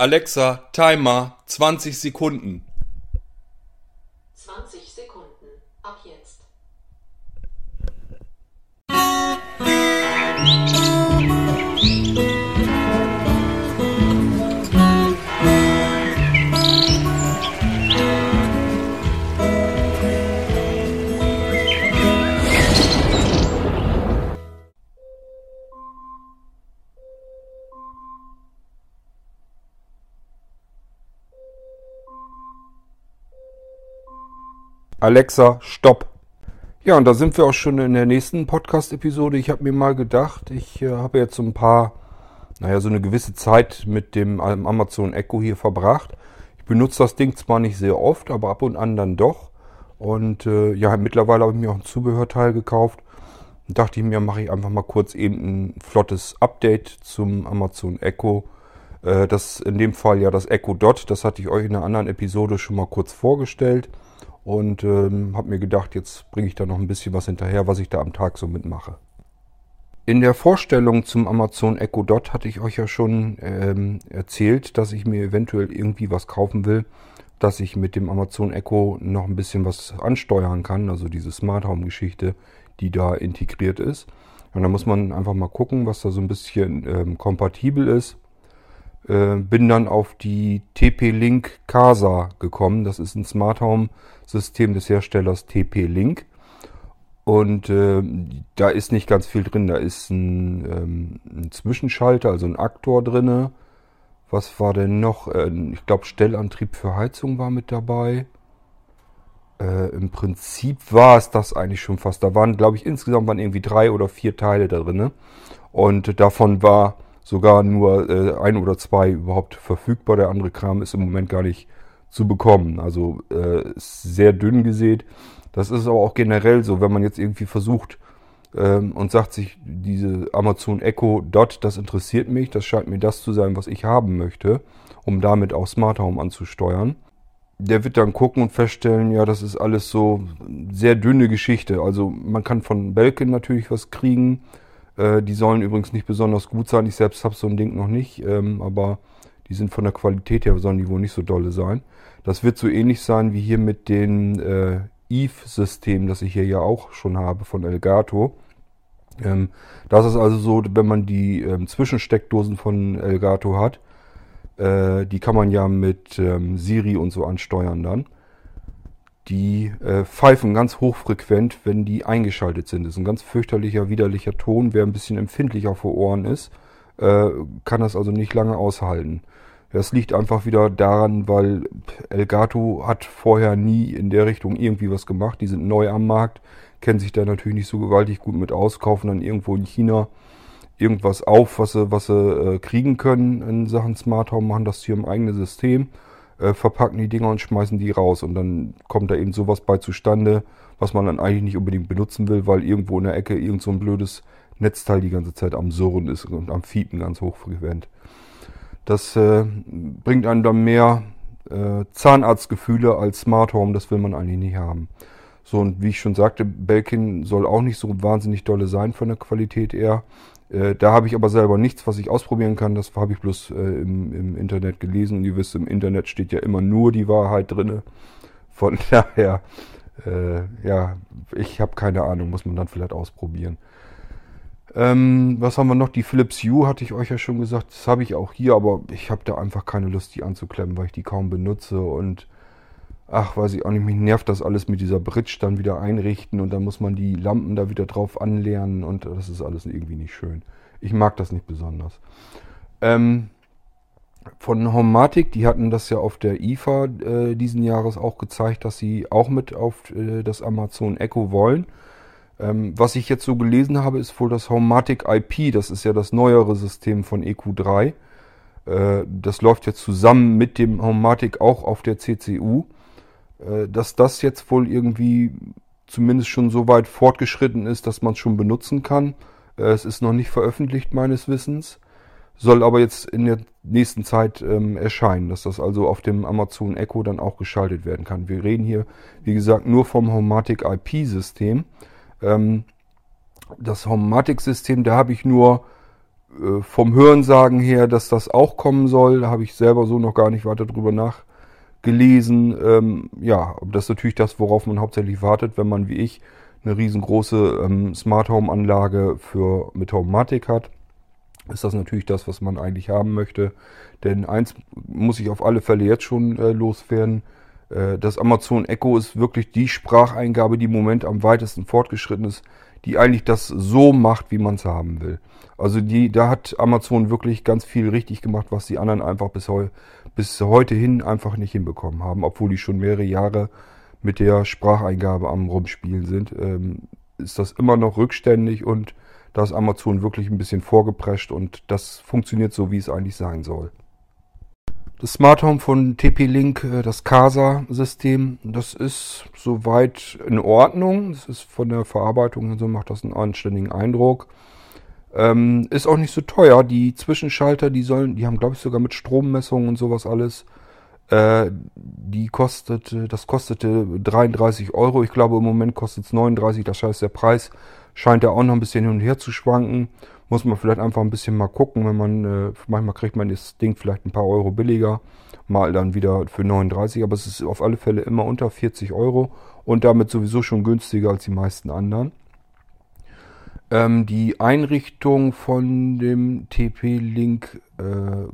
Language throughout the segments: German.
Alexa, Timer 20 Sekunden. Alexa, stopp. Ja, und da sind wir auch schon in der nächsten Podcast-Episode. Ich habe mir mal gedacht, ich äh, habe jetzt so ein paar, naja, so eine gewisse Zeit mit dem ähm, Amazon Echo hier verbracht. Ich benutze das Ding zwar nicht sehr oft, aber ab und an dann doch. Und äh, ja, mittlerweile habe ich mir auch ein Zubehörteil gekauft. Und dachte ich mir, mache ich einfach mal kurz eben ein flottes Update zum Amazon Echo. Äh, das in dem Fall ja das Echo Dot. Das hatte ich euch in einer anderen Episode schon mal kurz vorgestellt und ähm, habe mir gedacht, jetzt bringe ich da noch ein bisschen was hinterher, was ich da am Tag so mitmache. In der Vorstellung zum Amazon Echo Dot hatte ich euch ja schon ähm, erzählt, dass ich mir eventuell irgendwie was kaufen will, dass ich mit dem Amazon Echo noch ein bisschen was ansteuern kann, also diese Smart Home Geschichte, die da integriert ist. Und da muss man einfach mal gucken, was da so ein bisschen ähm, kompatibel ist. Äh, bin dann auf die TP-Link Casa gekommen. Das ist ein Smart Home System des Herstellers TP-Link. Und äh, da ist nicht ganz viel drin. Da ist ein, ähm, ein Zwischenschalter, also ein Aktor drinne. Was war denn noch? Äh, ich glaube, Stellantrieb für Heizung war mit dabei. Äh, Im Prinzip war es das eigentlich schon fast. Da waren, glaube ich, insgesamt waren irgendwie drei oder vier Teile da drinne. Und davon war sogar nur äh, ein oder zwei überhaupt verfügbar. Der andere Kram ist im Moment gar nicht zu bekommen. Also äh, sehr dünn gesät. Das ist aber auch generell so, wenn man jetzt irgendwie versucht ähm, und sagt sich, diese Amazon Echo Dot, das interessiert mich, das scheint mir das zu sein, was ich haben möchte, um damit auch Smart Home anzusteuern. Der wird dann gucken und feststellen, ja, das ist alles so sehr dünne Geschichte. Also man kann von Belkin natürlich was kriegen. Äh, die sollen übrigens nicht besonders gut sein. Ich selbst habe so ein Ding noch nicht, ähm, aber die sind von der Qualität her, sollen die wohl nicht so dolle sein. Das wird so ähnlich sein wie hier mit dem äh, Eve-System, das ich hier ja auch schon habe von Elgato. Ähm, das ist also so, wenn man die ähm, Zwischensteckdosen von Elgato hat, äh, die kann man ja mit Siri und so ansteuern dann. Die äh, pfeifen ganz hochfrequent, wenn die eingeschaltet sind. Das ist ein ganz fürchterlicher, widerlicher Ton. Wer ein bisschen empfindlicher vor Ohren ist, äh, kann das also nicht lange aushalten. Das liegt einfach wieder daran, weil Elgato hat vorher nie in der Richtung irgendwie was gemacht. Die sind neu am Markt, kennen sich da natürlich nicht so gewaltig gut mit aus, kaufen dann irgendwo in China irgendwas auf, was sie, was sie äh, kriegen können in Sachen Smart Home, machen das hier im eigenen System, äh, verpacken die Dinger und schmeißen die raus. Und dann kommt da eben sowas bei zustande, was man dann eigentlich nicht unbedingt benutzen will, weil irgendwo in der Ecke irgend so ein blödes Netzteil die ganze Zeit am Surren ist und am Fiepen ganz hochfrequent. Das äh, bringt einem dann mehr äh, Zahnarztgefühle als Smart Home, das will man eigentlich nicht haben. So, und wie ich schon sagte, Belkin soll auch nicht so wahnsinnig dolle sein von der Qualität eher. Äh, da habe ich aber selber nichts, was ich ausprobieren kann. Das habe ich bloß äh, im, im, Internet gelesen. Und ihr wisst, im Internet steht ja immer nur die Wahrheit drin. Von daher, äh, ja, ich habe keine Ahnung, muss man dann vielleicht ausprobieren. Ähm, was haben wir noch? Die Philips Hue hatte ich euch ja schon gesagt. Das habe ich auch hier, aber ich habe da einfach keine Lust, die anzuklemmen, weil ich die kaum benutze. Und ach, weiß ich auch nicht, mich nervt das alles mit dieser Bridge dann wieder einrichten und dann muss man die Lampen da wieder drauf anlernen und das ist alles irgendwie nicht schön. Ich mag das nicht besonders. Ähm, von Homatic, die hatten das ja auf der IFA äh, diesen Jahres auch gezeigt, dass sie auch mit auf äh, das Amazon Echo wollen. Ähm, was ich jetzt so gelesen habe, ist wohl das Homematic IP. Das ist ja das neuere System von EQ3. Äh, das läuft jetzt zusammen mit dem Homematic auch auf der CCU. Äh, dass das jetzt wohl irgendwie zumindest schon so weit fortgeschritten ist, dass man es schon benutzen kann. Äh, es ist noch nicht veröffentlicht meines Wissens. Soll aber jetzt in der nächsten Zeit ähm, erscheinen, dass das also auf dem Amazon Echo dann auch geschaltet werden kann. Wir reden hier, wie gesagt, nur vom Homematic IP-System. Ähm, das Homematic-System, da habe ich nur äh, vom Hörensagen her, dass das auch kommen soll, habe ich selber so noch gar nicht weiter drüber nachgelesen. Ähm, ja, das ist natürlich das, worauf man hauptsächlich wartet, wenn man wie ich eine riesengroße ähm, Smart Home Anlage für mit Homematic hat. Ist das natürlich das, was man eigentlich haben möchte. Denn eins muss ich auf alle Fälle jetzt schon äh, loswerden. Äh, das Amazon Echo ist wirklich die Spracheingabe, die im Moment am weitesten fortgeschritten ist, die eigentlich das so macht, wie man es haben will. Also die, da hat Amazon wirklich ganz viel richtig gemacht, was die anderen einfach bis, heu, bis heute hin einfach nicht hinbekommen haben, obwohl die schon mehrere Jahre mit der Spracheingabe am Rumspielen sind, ähm, ist das immer noch rückständig und da ist Amazon wirklich ein bisschen vorgeprescht und das funktioniert so, wie es eigentlich sein soll. Das Smart Home von TP-Link, äh, das CASA-System, das ist soweit in Ordnung. Das ist von der Verarbeitung und so macht das einen anständigen Eindruck. Ähm, ist auch nicht so teuer. Die Zwischenschalter, die sollen, die haben, glaube ich, sogar mit Strommessungen und sowas alles. Äh, die kostet, das kostete 33 Euro. Ich glaube, im Moment kostet es 39. Das heißt, der Preis scheint ja auch noch ein bisschen hin und her zu schwanken. Muss man vielleicht einfach ein bisschen mal gucken, wenn man, äh, manchmal kriegt man das Ding vielleicht ein paar Euro billiger, mal dann wieder für 39, aber es ist auf alle Fälle immer unter 40 Euro und damit sowieso schon günstiger als die meisten anderen. Ähm, die Einrichtung von dem TP-Link äh,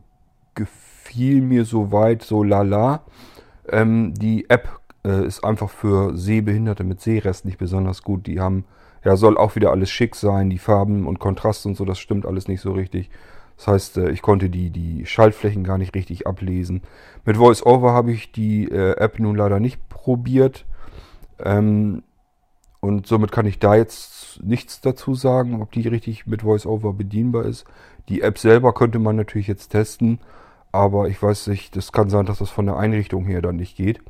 gefiel mir soweit so lala. Ähm, die App äh, ist einfach für Sehbehinderte mit Sehrest nicht besonders gut. Die haben ja, soll auch wieder alles schick sein, die Farben und Kontrast und so, das stimmt alles nicht so richtig. Das heißt, äh, ich konnte die, die Schaltflächen gar nicht richtig ablesen. Mit VoiceOver habe ich die äh, App nun leider nicht probiert. Ähm, und somit kann ich da jetzt nichts dazu sagen, ob die richtig mit VoiceOver bedienbar ist. Die App selber könnte man natürlich jetzt testen, aber ich weiß nicht, das kann sein, dass das von der Einrichtung her dann nicht geht.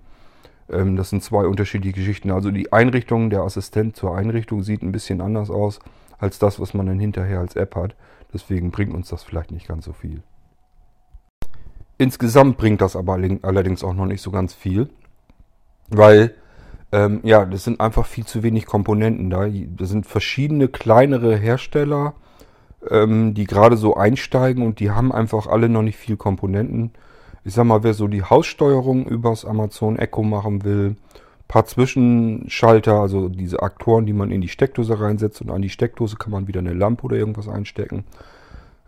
Ähm, das sind zwei unterschiedliche Geschichten. Also die Einrichtung, der Assistent zur Einrichtung sieht ein bisschen anders aus als das, was man dann hinterher als App hat. Deswegen bringt uns das vielleicht nicht ganz so viel. Insgesamt bringt das aber allerdings auch noch nicht so ganz viel, weil ähm, ja, das sind einfach viel zu wenig Komponenten da. Das sind verschiedene kleinere Hersteller, ähm, die gerade so einsteigen und die haben einfach alle noch nicht viel Komponenten ich sag mal, wer so die Haussteuerung übers Amazon Echo machen will, paar Zwischenschalter, also diese Aktoren, die man in die Steckdose reinsetzt und an die Steckdose kann man wieder eine Lampe oder irgendwas einstecken.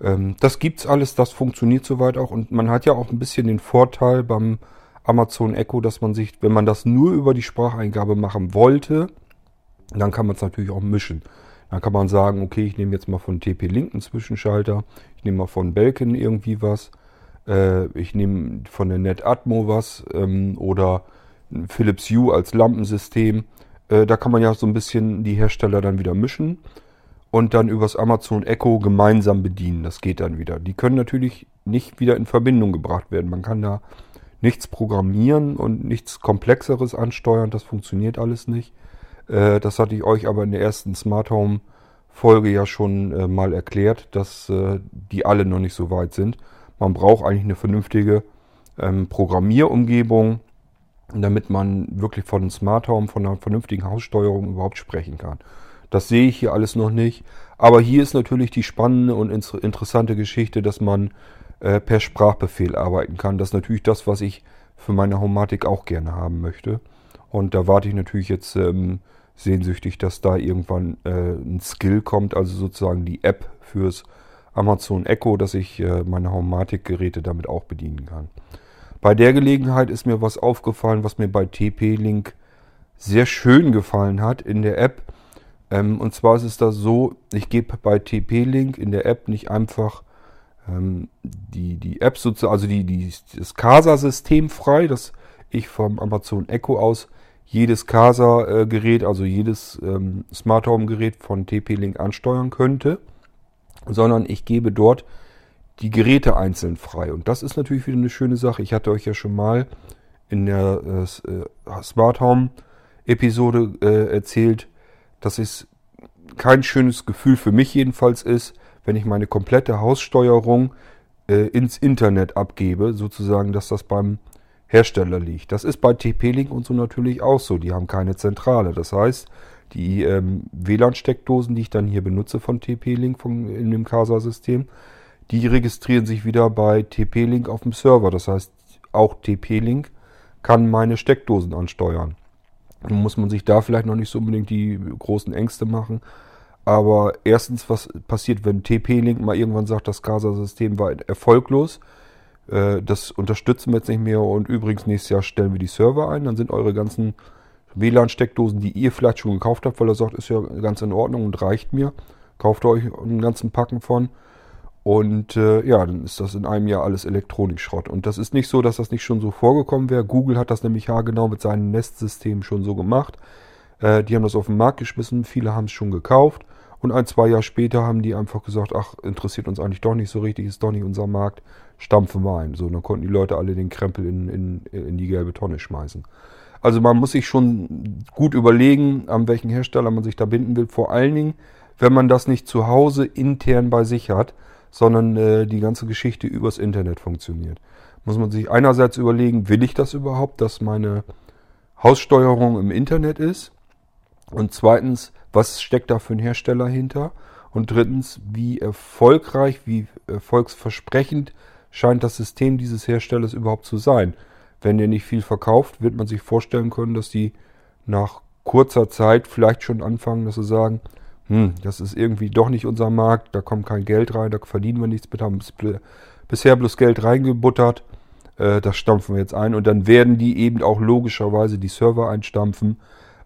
Ähm, das gibt's alles, das funktioniert soweit auch und man hat ja auch ein bisschen den Vorteil beim Amazon Echo, dass man sich, wenn man das nur über die Spracheingabe machen wollte, dann kann man es natürlich auch mischen. Dann kann man sagen, okay, ich nehme jetzt mal von TP-Link einen Zwischenschalter, ich nehme mal von Belkin irgendwie was äh, ich nehme von der NetAtmo was ähm, oder Philips Hue als Lampensystem. Äh, da kann man ja so ein bisschen die Hersteller dann wieder mischen und dann übers Amazon Echo gemeinsam bedienen. Das geht dann wieder. Die können natürlich nicht wieder in Verbindung gebracht werden. Man kann da nichts programmieren und nichts Komplexeres ansteuern. Das funktioniert alles nicht. Äh, das hatte ich euch aber in der ersten Smart Home Folge ja schon äh, mal erklärt, dass äh, die alle noch nicht so weit sind. Man braucht eigentlich eine vernünftige ähm, Programmierumgebung, damit man wirklich von Smart Home, von einer vernünftigen Haussteuerung überhaupt sprechen kann. Das sehe ich hier alles noch nicht. Aber hier ist natürlich die spannende und interessante Geschichte, dass man äh, per Sprachbefehl arbeiten kann. Das ist natürlich das, was ich für meine Homatik auch gerne haben möchte. Und da warte ich natürlich jetzt ähm, sehnsüchtig, dass da irgendwann äh, ein Skill kommt, also sozusagen die App fürs Amazon Echo, dass ich äh, meine Homematic-Geräte damit auch bedienen kann. Bei der Gelegenheit ist mir was aufgefallen, was mir bei TP-Link sehr schön gefallen hat in der App. Ähm, und zwar ist es da so, ich gebe bei TP-Link in der App nicht einfach die, die App sozusagen, also die, die, das Casa-System frei, dass ich vom Amazon Echo aus jedes Casa-Gerät, also jedes ähm, Smart Home-Gerät von TP-Link ansteuern könnte sondern ich gebe dort die Geräte einzeln frei. Und das ist natürlich wieder eine schöne Sache. Ich hatte euch ja schon mal in der äh, äh, Smart Home Episode äh, erzählt, dass es kein schönes Gefühl für mich jedenfalls ist, wenn ich meine komplette Haussteuerung äh, ins Internet abgebe, sozusagen, dass das beim Hersteller liegt. Das ist bei TP-Link und so natürlich auch so. Die haben keine Zentrale. Das heißt, Die ähm, WLAN-Steckdosen, die ich dann hier benutze von TP-Link in dem Casa-System, die registrieren sich wieder bei TP-Link auf dem Server. Das heißt, auch TP-Link kann meine Steckdosen ansteuern. Nun muss man sich da vielleicht noch nicht so unbedingt die großen Ängste machen. Aber erstens, was passiert, wenn TP-Link mal irgendwann sagt, das Casa-System war erfolglos? Äh, das unterstützen wir jetzt nicht mehr und übrigens nächstes Jahr stellen wir die Server ein. Dann sind eure ganzen WLAN-Steckdosen, die ihr vielleicht schon gekauft habt, weil ihr sagt, ist ja ganz in Ordnung und reicht mir. Kauft euch einen ganzen Packen von. Und äh, ja, dann ist das in einem Jahr alles Elektronikschrott. Und das ist nicht so, dass das nicht schon so vorgekommen wäre. Google hat das nämlich haargenau mit seinem Nest-System schon so gemacht. Äh, die haben das auf den Markt geschmissen, viele haben es schon gekauft. Und ein, zwei Jahre später haben die einfach gesagt, ach, interessiert uns eigentlich doch nicht so richtig, ist doch nicht unser Markt, stampfen wir ein. So, dann konnten die Leute alle den Krempel in, in, in die gelbe Tonne schmeißen. Also man muss sich schon gut überlegen, an welchen Hersteller man sich da binden will. Vor allen Dingen, wenn man das nicht zu Hause intern bei sich hat, sondern äh, die ganze Geschichte übers Internet funktioniert. Muss man sich einerseits überlegen, will ich das überhaupt, dass meine Haussteuerung im Internet ist? Und zweitens, was steckt da für ein Hersteller hinter? Und drittens, wie erfolgreich, wie erfolgsversprechend scheint das System dieses Herstellers überhaupt zu sein? Wenn der nicht viel verkauft, wird man sich vorstellen können, dass die nach kurzer Zeit vielleicht schon anfangen, dass sie sagen, hm, das ist irgendwie doch nicht unser Markt, da kommt kein Geld rein, da verdienen wir nichts mit, haben bisher bloß Geld reingebuttert, äh, das stampfen wir jetzt ein und dann werden die eben auch logischerweise die Server einstampfen,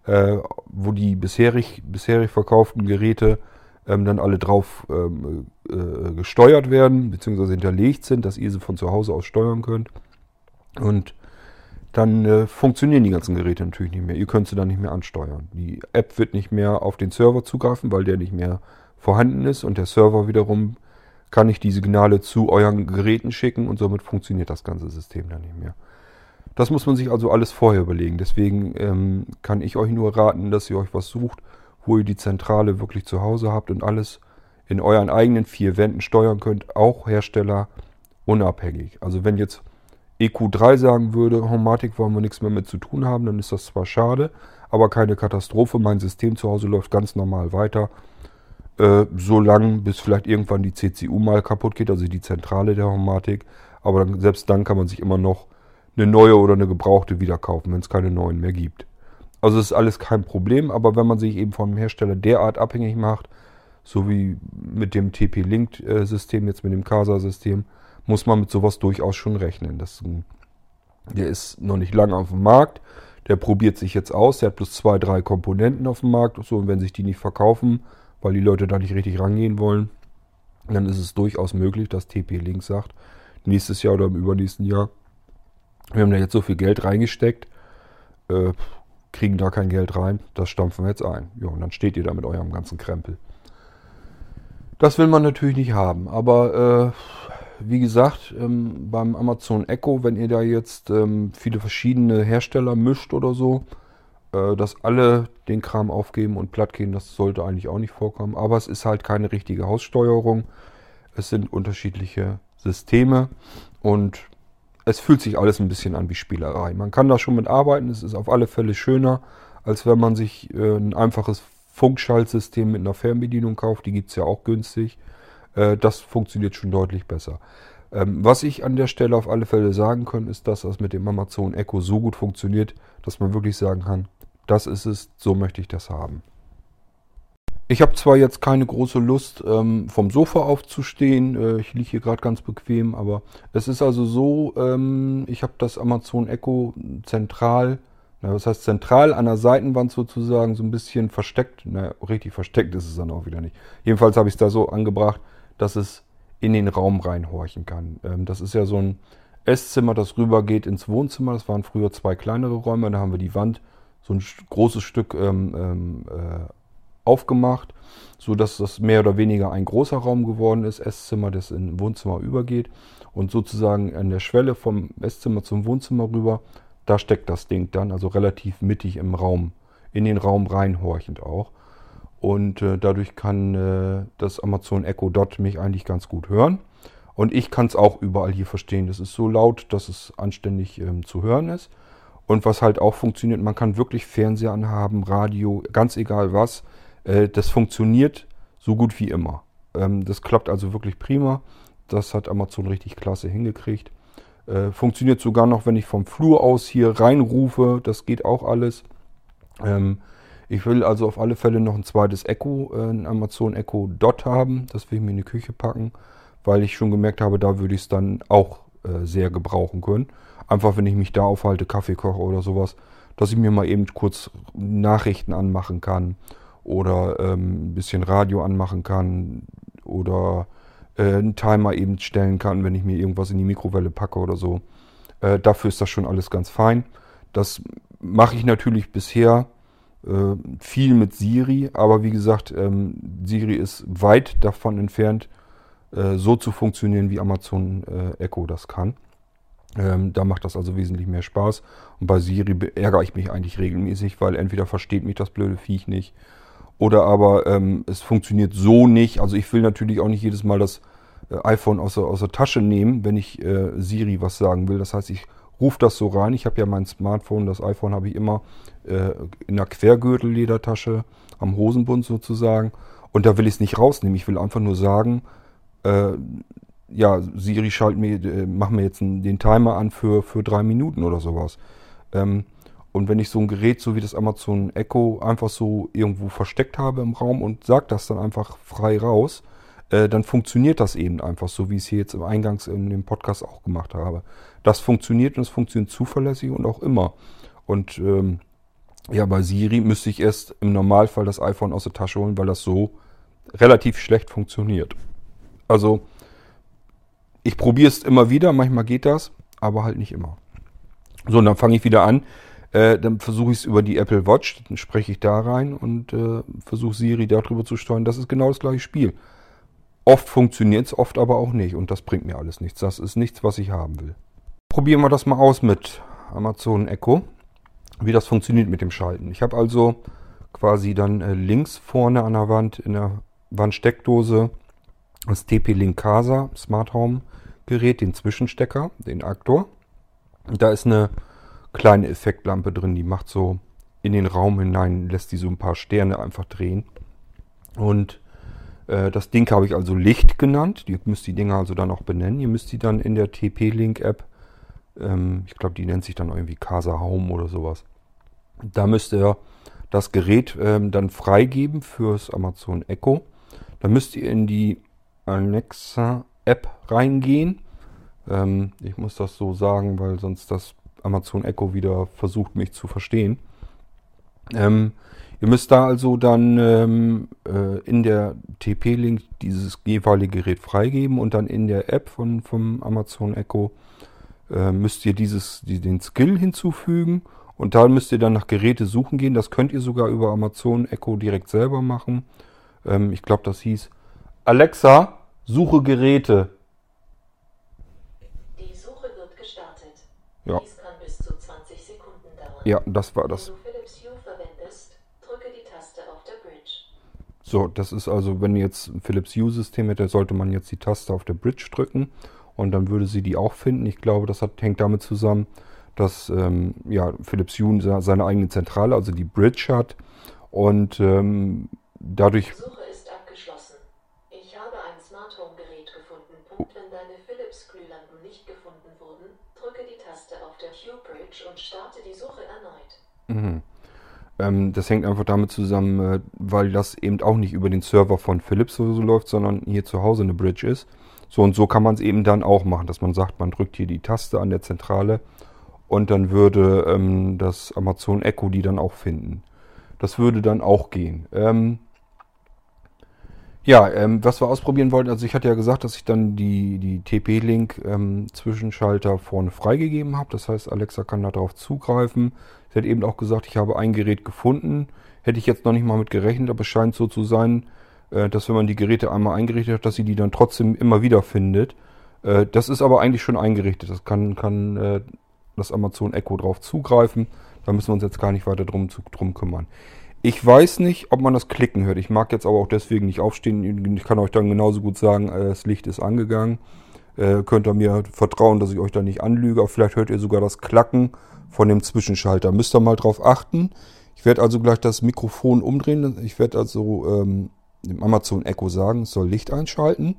äh, wo die bisherig, bisherig verkauften Geräte ähm, dann alle drauf ähm, äh, gesteuert werden, beziehungsweise hinterlegt sind, dass ihr sie von zu Hause aus steuern könnt. Und dann äh, funktionieren die ganzen Geräte natürlich nicht mehr. Ihr könnt sie dann nicht mehr ansteuern. Die App wird nicht mehr auf den Server zugreifen, weil der nicht mehr vorhanden ist und der Server wiederum kann nicht die Signale zu euren Geräten schicken und somit funktioniert das ganze System dann nicht mehr. Das muss man sich also alles vorher überlegen. Deswegen ähm, kann ich euch nur raten, dass ihr euch was sucht, wo ihr die Zentrale wirklich zu Hause habt und alles in euren eigenen vier Wänden steuern könnt, auch Hersteller unabhängig. Also wenn jetzt EQ3 sagen würde, Homatic wollen wir nichts mehr mit zu tun haben, dann ist das zwar schade, aber keine Katastrophe. Mein System zu Hause läuft ganz normal weiter. Äh, so lange, bis vielleicht irgendwann die CCU mal kaputt geht, also die Zentrale der Homatic. Aber dann, selbst dann kann man sich immer noch eine neue oder eine gebrauchte wieder kaufen, wenn es keine neuen mehr gibt. Also ist alles kein Problem, aber wenn man sich eben vom Hersteller derart abhängig macht, so wie mit dem TP-Link-System, jetzt mit dem CASA-System, muss man mit sowas durchaus schon rechnen. Das, der ist noch nicht lange auf dem Markt. Der probiert sich jetzt aus. Der hat bloß zwei, drei Komponenten auf dem Markt. So, und wenn sich die nicht verkaufen, weil die Leute da nicht richtig rangehen wollen, dann ist es durchaus möglich, dass TP-Link sagt, nächstes Jahr oder im übernächsten Jahr, wir haben da jetzt so viel Geld reingesteckt, äh, kriegen da kein Geld rein, das stampfen wir jetzt ein. Ja, und dann steht ihr da mit eurem ganzen Krempel. Das will man natürlich nicht haben, aber äh, wie gesagt, ähm, beim Amazon Echo, wenn ihr da jetzt ähm, viele verschiedene Hersteller mischt oder so, äh, dass alle den Kram aufgeben und platt gehen, das sollte eigentlich auch nicht vorkommen. Aber es ist halt keine richtige Haussteuerung. Es sind unterschiedliche Systeme und es fühlt sich alles ein bisschen an wie Spielerei. Man kann da schon mit arbeiten, es ist auf alle Fälle schöner, als wenn man sich äh, ein einfaches Funkschaltsystem mit einer Fernbedienung kauft. Die gibt es ja auch günstig. Äh, das funktioniert schon deutlich besser. Ähm, was ich an der Stelle auf alle Fälle sagen kann, ist, dass das mit dem Amazon Echo so gut funktioniert, dass man wirklich sagen kann, das ist es, so möchte ich das haben. Ich habe zwar jetzt keine große Lust, ähm, vom Sofa aufzustehen. Äh, ich liege hier gerade ganz bequem, aber es ist also so, ähm, ich habe das Amazon Echo zentral, na, was heißt zentral an der Seitenwand sozusagen, so ein bisschen versteckt. Na, richtig versteckt ist es dann auch wieder nicht. Jedenfalls habe ich es da so angebracht, dass es in den Raum reinhorchen kann. Ähm, das ist ja so ein Esszimmer, das rübergeht ins Wohnzimmer. Das waren früher zwei kleinere Räume. Da haben wir die Wand so ein großes Stück ähm, ähm, äh, aufgemacht, so dass das mehr oder weniger ein großer Raum geworden ist. Esszimmer, das in Wohnzimmer übergeht und sozusagen an der Schwelle vom Esszimmer zum Wohnzimmer rüber, da steckt das Ding dann, also relativ mittig im Raum, in den Raum reinhorchend auch. Und äh, dadurch kann äh, das Amazon Echo Dot mich eigentlich ganz gut hören. Und ich kann es auch überall hier verstehen. Das ist so laut, dass es anständig ähm, zu hören ist. Und was halt auch funktioniert, man kann wirklich Fernseher anhaben, Radio, ganz egal was. Äh, das funktioniert so gut wie immer. Ähm, das klappt also wirklich prima. Das hat Amazon richtig klasse hingekriegt. Äh, funktioniert sogar noch, wenn ich vom Flur aus hier reinrufe. Das geht auch alles. Ähm, ich will also auf alle Fälle noch ein zweites Echo, äh, ein Amazon Echo Dot haben. Das will ich mir in die Küche packen, weil ich schon gemerkt habe, da würde ich es dann auch äh, sehr gebrauchen können. Einfach, wenn ich mich da aufhalte, Kaffee koche oder sowas, dass ich mir mal eben kurz Nachrichten anmachen kann oder ähm, ein bisschen Radio anmachen kann oder äh, einen Timer eben stellen kann, wenn ich mir irgendwas in die Mikrowelle packe oder so. Äh, dafür ist das schon alles ganz fein. Das mache ich natürlich bisher äh, viel mit Siri, aber wie gesagt, ähm, Siri ist weit davon entfernt, äh, so zu funktionieren, wie Amazon äh, Echo das kann. Ähm, da macht das also wesentlich mehr Spaß. Und bei Siri ärgere ich mich eigentlich regelmäßig, weil entweder versteht mich das blöde Viech nicht oder aber ähm, es funktioniert so nicht. Also ich will natürlich auch nicht jedes Mal das äh, iPhone aus der, aus der Tasche nehmen, wenn ich äh, Siri was sagen will. Das heißt, ich rufe das so rein. Ich habe ja mein Smartphone, das iPhone habe ich immer äh, in der Quergürtelledertasche am Hosenbund sozusagen. Und da will ich es nicht rausnehmen. Ich will einfach nur sagen, äh, ja, Siri schalt mir, äh, mach mir jetzt den Timer an für, für drei Minuten oder sowas. Ähm, und wenn ich so ein Gerät, so wie das Amazon Echo, einfach so irgendwo versteckt habe im Raum und sage das dann einfach frei raus, äh, dann funktioniert das eben einfach so, wie ich es hier jetzt im Eingangs in dem Podcast auch gemacht habe. Das funktioniert und es funktioniert zuverlässig und auch immer. Und ähm, ja, bei Siri müsste ich erst im Normalfall das iPhone aus der Tasche holen, weil das so relativ schlecht funktioniert. Also ich probiere es immer wieder, manchmal geht das, aber halt nicht immer. So, und dann fange ich wieder an. Äh, dann versuche ich es über die Apple Watch, dann spreche ich da rein und äh, versuche Siri darüber zu steuern. Das ist genau das gleiche Spiel. Oft funktioniert es, oft aber auch nicht. Und das bringt mir alles nichts. Das ist nichts, was ich haben will. Probieren wir das mal aus mit Amazon Echo, wie das funktioniert mit dem Schalten. Ich habe also quasi dann äh, links vorne an der Wand in der Wandsteckdose das TP-Link Casa Smart Home Gerät, den Zwischenstecker, den Aktor. Da ist eine kleine Effektlampe drin, die macht so in den Raum hinein, lässt die so ein paar Sterne einfach drehen. Und äh, das Ding habe ich also Licht genannt. Ihr müsst die Dinger also dann auch benennen. Ihr müsst die dann in der TP-Link-App, ähm, ich glaube, die nennt sich dann irgendwie Casa Home oder sowas. Da müsst ihr das Gerät ähm, dann freigeben fürs Amazon Echo. Dann müsst ihr in die Alexa-App reingehen. Ähm, ich muss das so sagen, weil sonst das Amazon Echo wieder versucht, mich zu verstehen. Ähm, ihr müsst da also dann ähm, äh, in der TP-Link dieses jeweilige Gerät freigeben und dann in der App von, vom Amazon Echo äh, müsst ihr dieses, die, den Skill hinzufügen und da müsst ihr dann nach Geräte suchen gehen. Das könnt ihr sogar über Amazon Echo direkt selber machen. Ähm, ich glaube, das hieß Alexa, suche Geräte. Die Suche wird gestartet. Ja. Ja, das war das. Wenn du Philips Hue verwendest, drücke die Taste auf der Bridge. So, das ist also, wenn jetzt ein Philips Hue-System hättet, sollte man jetzt die Taste auf der Bridge drücken und dann würde sie die auch finden. Ich glaube, das hat, hängt damit zusammen, dass ähm, ja, Philips Hue seine eigene Zentrale, also die Bridge hat und ähm, dadurch Suche ist abgeschlossen. Ich habe ein Smart Home Gerät gefunden. Punkt. Wenn deine Philips Glühlampen nicht gefunden wurden, drücke die Taste auf der Bridge und starte die Suche erneut. Mhm. Ähm, das hängt einfach damit zusammen, äh, weil das eben auch nicht über den Server von Philips so, so läuft, sondern hier zu Hause eine Bridge ist. So und so kann man es eben dann auch machen, dass man sagt, man drückt hier die Taste an der Zentrale und dann würde ähm, das Amazon Echo die dann auch finden. Das würde dann auch gehen. Ähm, ja, ähm, was wir ausprobieren wollten, also ich hatte ja gesagt, dass ich dann die, die TP-Link-Zwischenschalter vorne freigegeben habe. Das heißt, Alexa kann darauf zugreifen. Sie hat eben auch gesagt, ich habe ein Gerät gefunden. Hätte ich jetzt noch nicht mal mit gerechnet, aber es scheint so zu sein, äh, dass wenn man die Geräte einmal eingerichtet hat, dass sie die dann trotzdem immer wieder findet. Äh, das ist aber eigentlich schon eingerichtet. Das kann, kann äh, das Amazon Echo drauf zugreifen. Da müssen wir uns jetzt gar nicht weiter drum, drum kümmern. Ich weiß nicht, ob man das Klicken hört. Ich mag jetzt aber auch deswegen nicht aufstehen. Ich kann euch dann genauso gut sagen, äh, das Licht ist angegangen. äh, könnt ihr mir vertrauen, dass ich euch da nicht anlüge. Aber vielleicht hört ihr sogar das Klacken von dem Zwischenschalter. Müsst ihr mal drauf achten. Ich werde also gleich das Mikrofon umdrehen. Ich werde also ähm, dem Amazon Echo sagen, es soll Licht einschalten.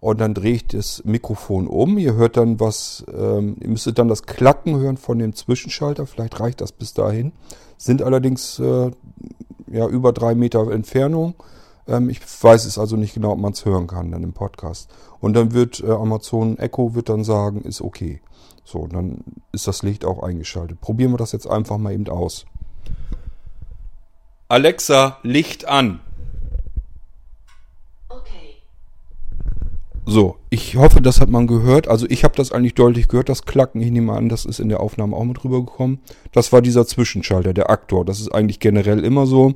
Und dann drehe ich das Mikrofon um. Ihr hört dann was, ähm, ihr müsstet dann das Klacken hören von dem Zwischenschalter. Vielleicht reicht das bis dahin. Sind allerdings äh, ja über drei Meter Entfernung. Ähm, ich weiß es also nicht genau, ob man es hören kann dann im Podcast. Und dann wird äh, Amazon Echo wird dann sagen, ist okay. So, dann ist das Licht auch eingeschaltet. Probieren wir das jetzt einfach mal eben aus. Alexa, Licht an. So, ich hoffe, das hat man gehört. Also ich habe das eigentlich deutlich gehört, das Klacken. Ich nehme an, das ist in der Aufnahme auch mit rübergekommen. Das war dieser Zwischenschalter, der Aktor. Das ist eigentlich generell immer so.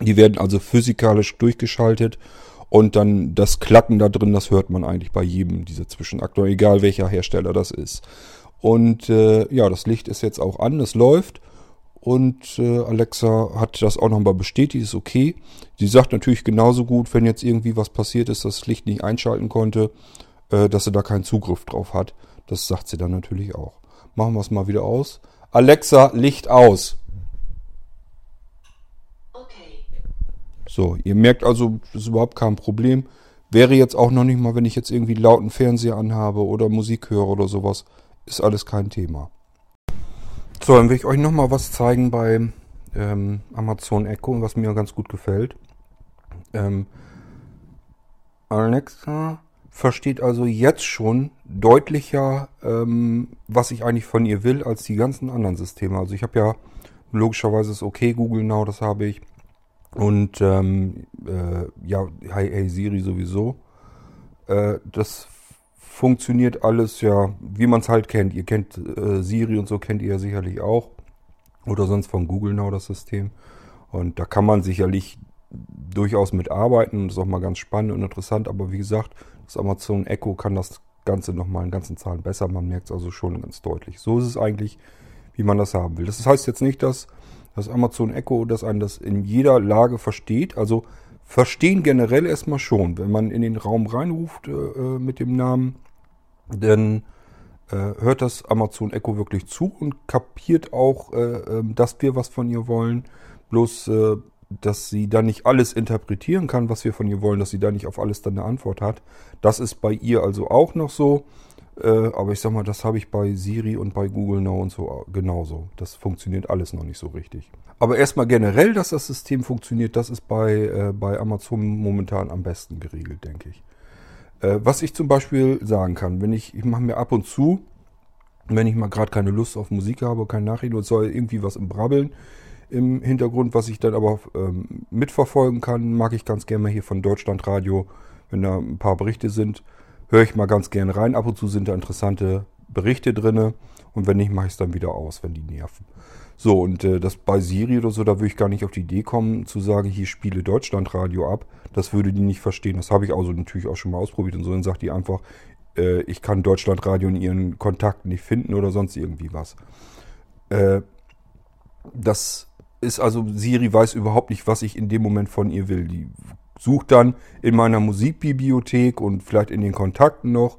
Die werden also physikalisch durchgeschaltet und dann das Klacken da drin, das hört man eigentlich bei jedem dieser Zwischenaktor, egal welcher Hersteller das ist. Und äh, ja, das Licht ist jetzt auch an, es läuft. Und äh, Alexa hat das auch nochmal bestätigt, ist okay. Sie sagt natürlich genauso gut, wenn jetzt irgendwie was passiert ist, dass das Licht nicht einschalten konnte, äh, dass sie da keinen Zugriff drauf hat. Das sagt sie dann natürlich auch. Machen wir es mal wieder aus. Alexa, Licht aus. Okay. So, ihr merkt also, das ist überhaupt kein Problem. Wäre jetzt auch noch nicht mal, wenn ich jetzt irgendwie lauten Fernseher anhabe oder Musik höre oder sowas, ist alles kein Thema. So, dann will ich euch nochmal was zeigen bei ähm, Amazon Echo, was mir ganz gut gefällt. Ähm, Alexa versteht also jetzt schon deutlicher, ähm, was ich eigentlich von ihr will, als die ganzen anderen Systeme. Also ich habe ja logischerweise das OK Google Now, das habe ich. Und ähm, äh, ja, Hey, hey Siri sowieso. Äh, das funktioniert alles ja, wie man es halt kennt. Ihr kennt äh, Siri und so kennt ihr ja sicherlich auch. Oder sonst von Google Now das System. Und da kann man sicherlich durchaus mitarbeiten. Das ist auch mal ganz spannend und interessant. Aber wie gesagt, das Amazon Echo kann das Ganze nochmal in ganzen Zahlen besser. Man merkt es also schon ganz deutlich. So ist es eigentlich, wie man das haben will. Das heißt jetzt nicht, dass das Amazon Echo, dass einen das in jeder Lage versteht. Also verstehen generell erstmal schon. Wenn man in den Raum reinruft äh, äh mit dem Namen, dann äh, hört das Amazon Echo wirklich zu und kapiert auch, äh, ähm, dass wir was von ihr wollen. Bloß, äh, dass sie dann nicht alles interpretieren kann, was wir von ihr wollen, dass sie da nicht auf alles dann eine Antwort hat. Das ist bei ihr also auch noch so. Aber ich sag mal, das habe ich bei Siri und bei Google Now und so genauso. Das funktioniert alles noch nicht so richtig. Aber erstmal generell, dass das System funktioniert, das ist bei, bei Amazon momentan am besten geregelt, denke ich. Äh, was ich zum Beispiel sagen kann, wenn ich, ich mache mir ab und zu, wenn ich mal gerade keine Lust auf Musik habe, kein Nachrichten und soll irgendwie was im Brabbeln im Hintergrund, was ich dann aber ähm, mitverfolgen kann, mag ich ganz gerne mal hier von Deutschlandradio, wenn da ein paar Berichte sind, höre ich mal ganz gerne rein. Ab und zu sind da interessante Berichte drinne und wenn nicht, mache ich es dann wieder aus, wenn die nerven. So, und äh, das bei Siri oder so, da würde ich gar nicht auf die Idee kommen, zu sagen, hier spiele Deutschlandradio ab. Das würde die nicht verstehen. Das habe ich also natürlich auch schon mal ausprobiert und so. Dann sagt die einfach, äh, ich kann Deutschlandradio in ihren Kontakten nicht finden oder sonst irgendwie was. Äh, das ist also, Siri weiß überhaupt nicht, was ich in dem Moment von ihr will. Die sucht dann in meiner Musikbibliothek und vielleicht in den Kontakten noch.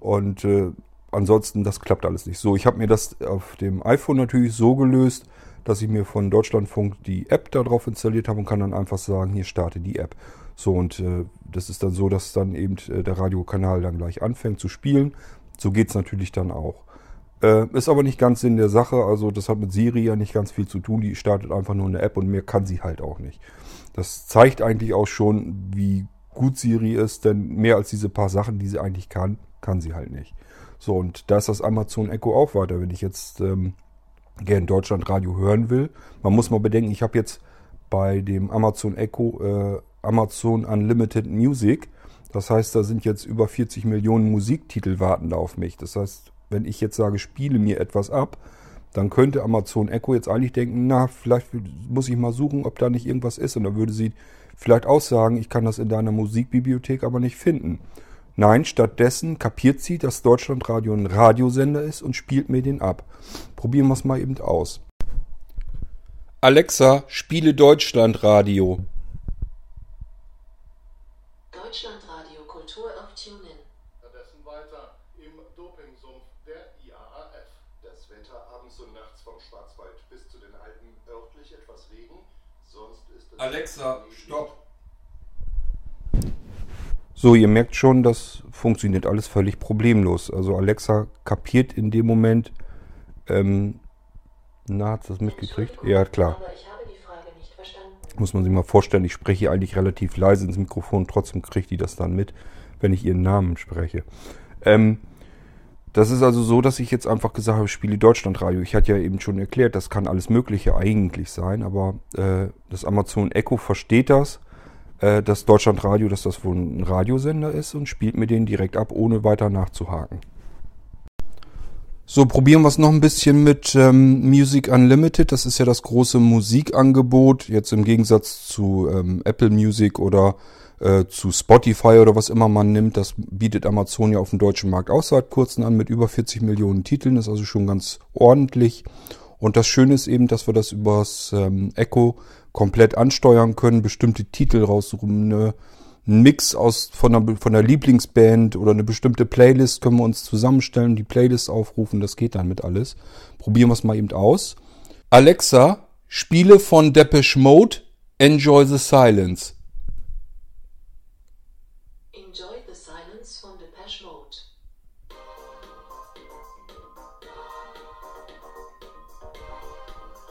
Und äh, ansonsten, das klappt alles nicht so. Ich habe mir das auf dem iPhone natürlich so gelöst, dass ich mir von Deutschlandfunk die App darauf installiert habe und kann dann einfach sagen, hier starte die App. So, und äh, das ist dann so, dass dann eben äh, der Radiokanal dann gleich anfängt zu spielen. So geht es natürlich dann auch. Äh, ist aber nicht ganz Sinn der Sache. Also das hat mit Siri ja nicht ganz viel zu tun. Die startet einfach nur eine App und mehr kann sie halt auch nicht. Das zeigt eigentlich auch schon, wie gut Siri ist, denn mehr als diese paar Sachen, die sie eigentlich kann, kann sie halt nicht. So, und da ist das Amazon Echo auch weiter. Wenn ich jetzt ähm, gerne Deutschlandradio hören will, man muss mal bedenken, ich habe jetzt bei dem Amazon Echo äh, Amazon Unlimited Music. Das heißt, da sind jetzt über 40 Millionen Musiktitel warten auf mich. Das heißt, wenn ich jetzt sage, spiele mir etwas ab, dann könnte Amazon Echo jetzt eigentlich denken, na, vielleicht muss ich mal suchen, ob da nicht irgendwas ist. Und dann würde sie vielleicht auch sagen, ich kann das in deiner Musikbibliothek aber nicht finden. Nein, stattdessen kapiert sie, dass Deutschlandradio ein Radiosender ist und spielt mir den ab. Probieren wir es mal eben aus. Alexa, spiele Deutschlandradio. Deutschlandradio Kultur auf TuneIn. Stattdessen weiter im Dopingsumpf der IAAF. Das Wetter abends und nachts vom Schwarzwald bis zu den Alpen örtlich etwas Regen, sonst ist es Alexa, stopp. So, ihr merkt schon, das funktioniert alles völlig problemlos. Also Alexa kapiert in dem Moment. Ähm, na, hat das mitgekriegt? Ja, klar. Aber ich habe die Frage nicht verstanden. Muss man sich mal vorstellen, ich spreche eigentlich relativ leise ins Mikrofon, trotzdem kriegt die das dann mit, wenn ich ihren Namen spreche. Ähm, das ist also so, dass ich jetzt einfach gesagt habe, spiele Deutschlandradio. Ich hatte ja eben schon erklärt, das kann alles Mögliche eigentlich sein, aber äh, das Amazon Echo versteht das, äh, dass Deutschlandradio, dass das wohl ein Radiosender ist und spielt mir den direkt ab, ohne weiter nachzuhaken. So, probieren wir es noch ein bisschen mit ähm, Music Unlimited. Das ist ja das große Musikangebot, jetzt im Gegensatz zu ähm, Apple Music oder äh, zu Spotify oder was immer man nimmt. Das bietet Amazon ja auf dem deutschen Markt auch seit kurzem an mit über 40 Millionen Titeln. Das ist also schon ganz ordentlich. Und das Schöne ist eben, dass wir das übers ähm, Echo komplett ansteuern können, bestimmte Titel raussuchen, eine, einen Mix aus von der, von der Lieblingsband oder eine bestimmte Playlist können wir uns zusammenstellen, die Playlist aufrufen, das geht dann mit alles. Probieren wir es mal eben aus. Alexa, spiele von Depeche Mode Enjoy the Silence. Enjoy the Silence von Depeche Mode.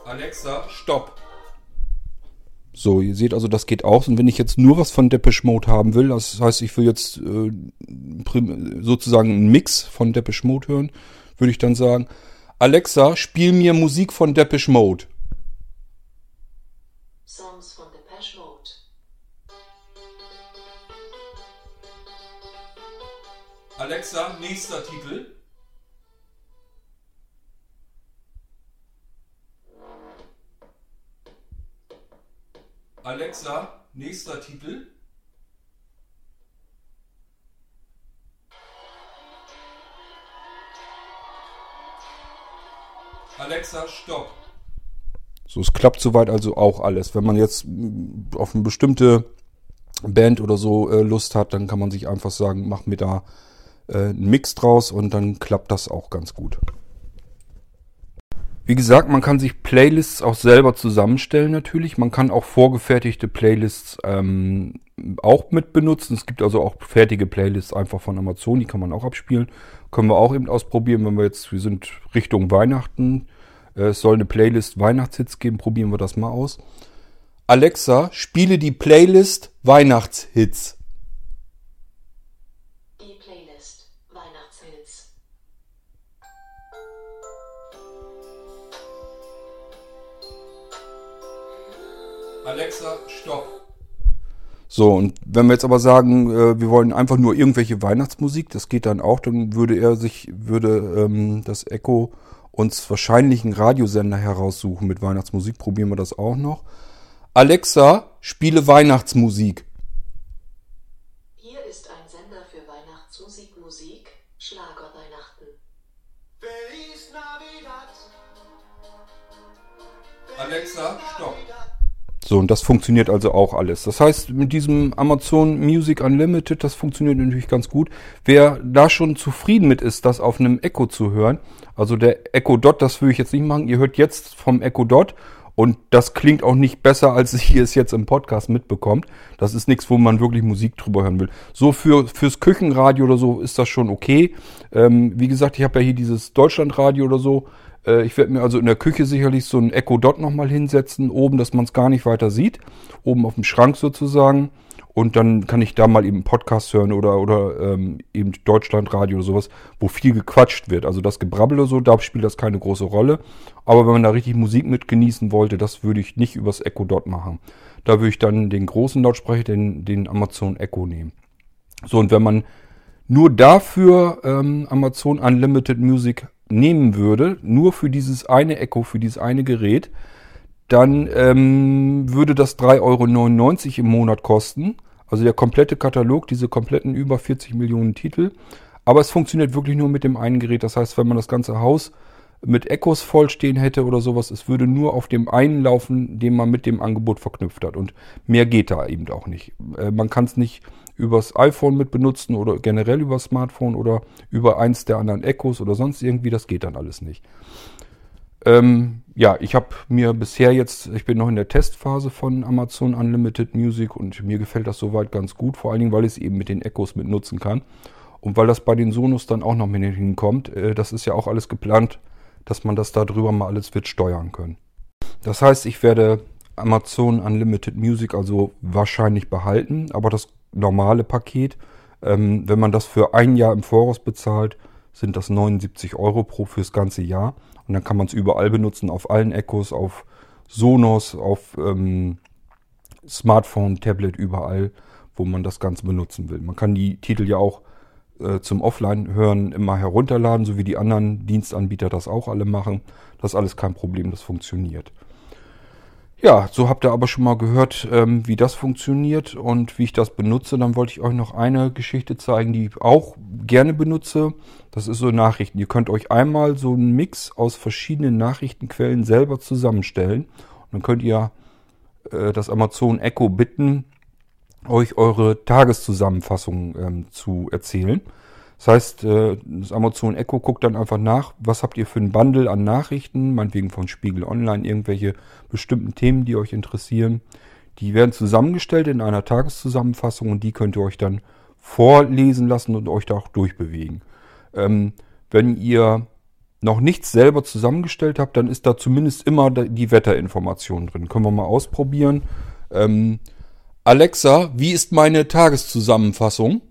Alexa, stopp. So, ihr seht also, das geht auch. Und wenn ich jetzt nur was von Depeche Mode haben will, das heißt, ich will jetzt äh, sozusagen einen Mix von Depeche Mode hören, würde ich dann sagen, Alexa, spiel mir Musik von Depeche Mode. Songs von Depeche Mode. Alexa, nächster Titel. Alexa, nächster Titel. Alexa, stopp. So, es klappt soweit also auch alles. Wenn man jetzt mm, auf eine bestimmte Band oder so äh, Lust hat, dann kann man sich einfach sagen, mach mir da äh, einen Mix draus und dann klappt das auch ganz gut. Wie gesagt, man kann sich Playlists auch selber zusammenstellen natürlich. Man kann auch vorgefertigte Playlists ähm, auch mit benutzen. Es gibt also auch fertige Playlists einfach von Amazon, die kann man auch abspielen. Können wir auch eben ausprobieren, wenn wir jetzt, wir sind Richtung Weihnachten. Äh, es soll eine Playlist Weihnachtshits geben, probieren wir das mal aus. Alexa, spiele die Playlist Weihnachtshits. Alexa, stopp. So, und wenn wir jetzt aber sagen, äh, wir wollen einfach nur irgendwelche Weihnachtsmusik, das geht dann auch, dann würde er sich, würde ähm, das Echo uns wahrscheinlich einen Radiosender heraussuchen mit Weihnachtsmusik. Probieren wir das auch noch. Alexa, spiele Weihnachtsmusik. Hier ist ein Sender für Weihnachtsmusik, Musik, Schlager Weihnachten. Feliz Navidad. Alexa, stopp. So, und das funktioniert also auch alles. Das heißt, mit diesem Amazon Music Unlimited, das funktioniert natürlich ganz gut. Wer da schon zufrieden mit ist, das auf einem Echo zu hören, also der Echo Dot, das würde ich jetzt nicht machen. Ihr hört jetzt vom Echo Dot und das klingt auch nicht besser, als ihr es jetzt im Podcast mitbekommt. Das ist nichts, wo man wirklich Musik drüber hören will. So für fürs Küchenradio oder so ist das schon okay. Ähm, wie gesagt, ich habe ja hier dieses Deutschlandradio oder so. Äh, ich werde mir also in der Küche sicherlich so ein Echo Dot nochmal hinsetzen, oben, dass man es gar nicht weiter sieht. Oben auf dem Schrank sozusagen. Und dann kann ich da mal eben Podcast hören oder, oder ähm, eben Deutschlandradio oder sowas, wo viel gequatscht wird. Also das Gebrabbel oder so, da spielt das keine große Rolle. Aber wenn man da richtig Musik mit genießen wollte, das würde ich nicht übers Echo Dot machen. Da würde ich dann den großen Lautsprecher, den, den Amazon Echo nehmen. So, und wenn man nur dafür ähm, Amazon Unlimited Music nehmen würde, nur für dieses eine Echo, für dieses eine Gerät, dann ähm, würde das 3,99 Euro im Monat kosten. Also der komplette Katalog, diese kompletten über 40 Millionen Titel. Aber es funktioniert wirklich nur mit dem einen Gerät. Das heißt, wenn man das ganze Haus mit Echos vollstehen hätte oder sowas, es würde nur auf dem einen laufen, den man mit dem Angebot verknüpft hat. Und mehr geht da eben auch nicht. Äh, man kann es nicht übers iPhone mit benutzen oder generell über Smartphone oder über eins der anderen Echos oder sonst irgendwie. Das geht dann alles nicht. Ähm, ja, ich habe mir bisher jetzt, ich bin noch in der Testphase von Amazon Unlimited Music und mir gefällt das soweit ganz gut, vor allen Dingen, weil ich es eben mit den Echos mit nutzen kann und weil das bei den Sonos dann auch noch mit hinkommt. Äh, das ist ja auch alles geplant, dass man das darüber mal alles wird steuern können. Das heißt, ich werde Amazon Unlimited Music also wahrscheinlich behalten, aber das normale Paket, ähm, wenn man das für ein Jahr im Voraus bezahlt, sind das 79 Euro pro fürs ganze Jahr. Und dann kann man es überall benutzen, auf allen Echos, auf Sonos, auf ähm, Smartphone, Tablet, überall, wo man das Ganze benutzen will. Man kann die Titel ja auch äh, zum Offline-Hören immer herunterladen, so wie die anderen Dienstanbieter das auch alle machen. Das ist alles kein Problem, das funktioniert. Ja, so habt ihr aber schon mal gehört, ähm, wie das funktioniert und wie ich das benutze. Dann wollte ich euch noch eine Geschichte zeigen, die ich auch gerne benutze. Das ist so Nachrichten. Ihr könnt euch einmal so einen Mix aus verschiedenen Nachrichtenquellen selber zusammenstellen. Und dann könnt ihr äh, das Amazon Echo bitten, euch eure Tageszusammenfassung ähm, zu erzählen. Das heißt, äh, das Amazon Echo guckt dann einfach nach, was habt ihr für ein Bundle an Nachrichten, meinetwegen von Spiegel Online, irgendwelche bestimmten Themen, die euch interessieren. Die werden zusammengestellt in einer Tageszusammenfassung und die könnt ihr euch dann vorlesen lassen und euch da auch durchbewegen. Ähm, wenn ihr noch nichts selber zusammengestellt habt, dann ist da zumindest immer die Wetterinformation drin. Können wir mal ausprobieren. Ähm, Alexa, wie ist meine Tageszusammenfassung?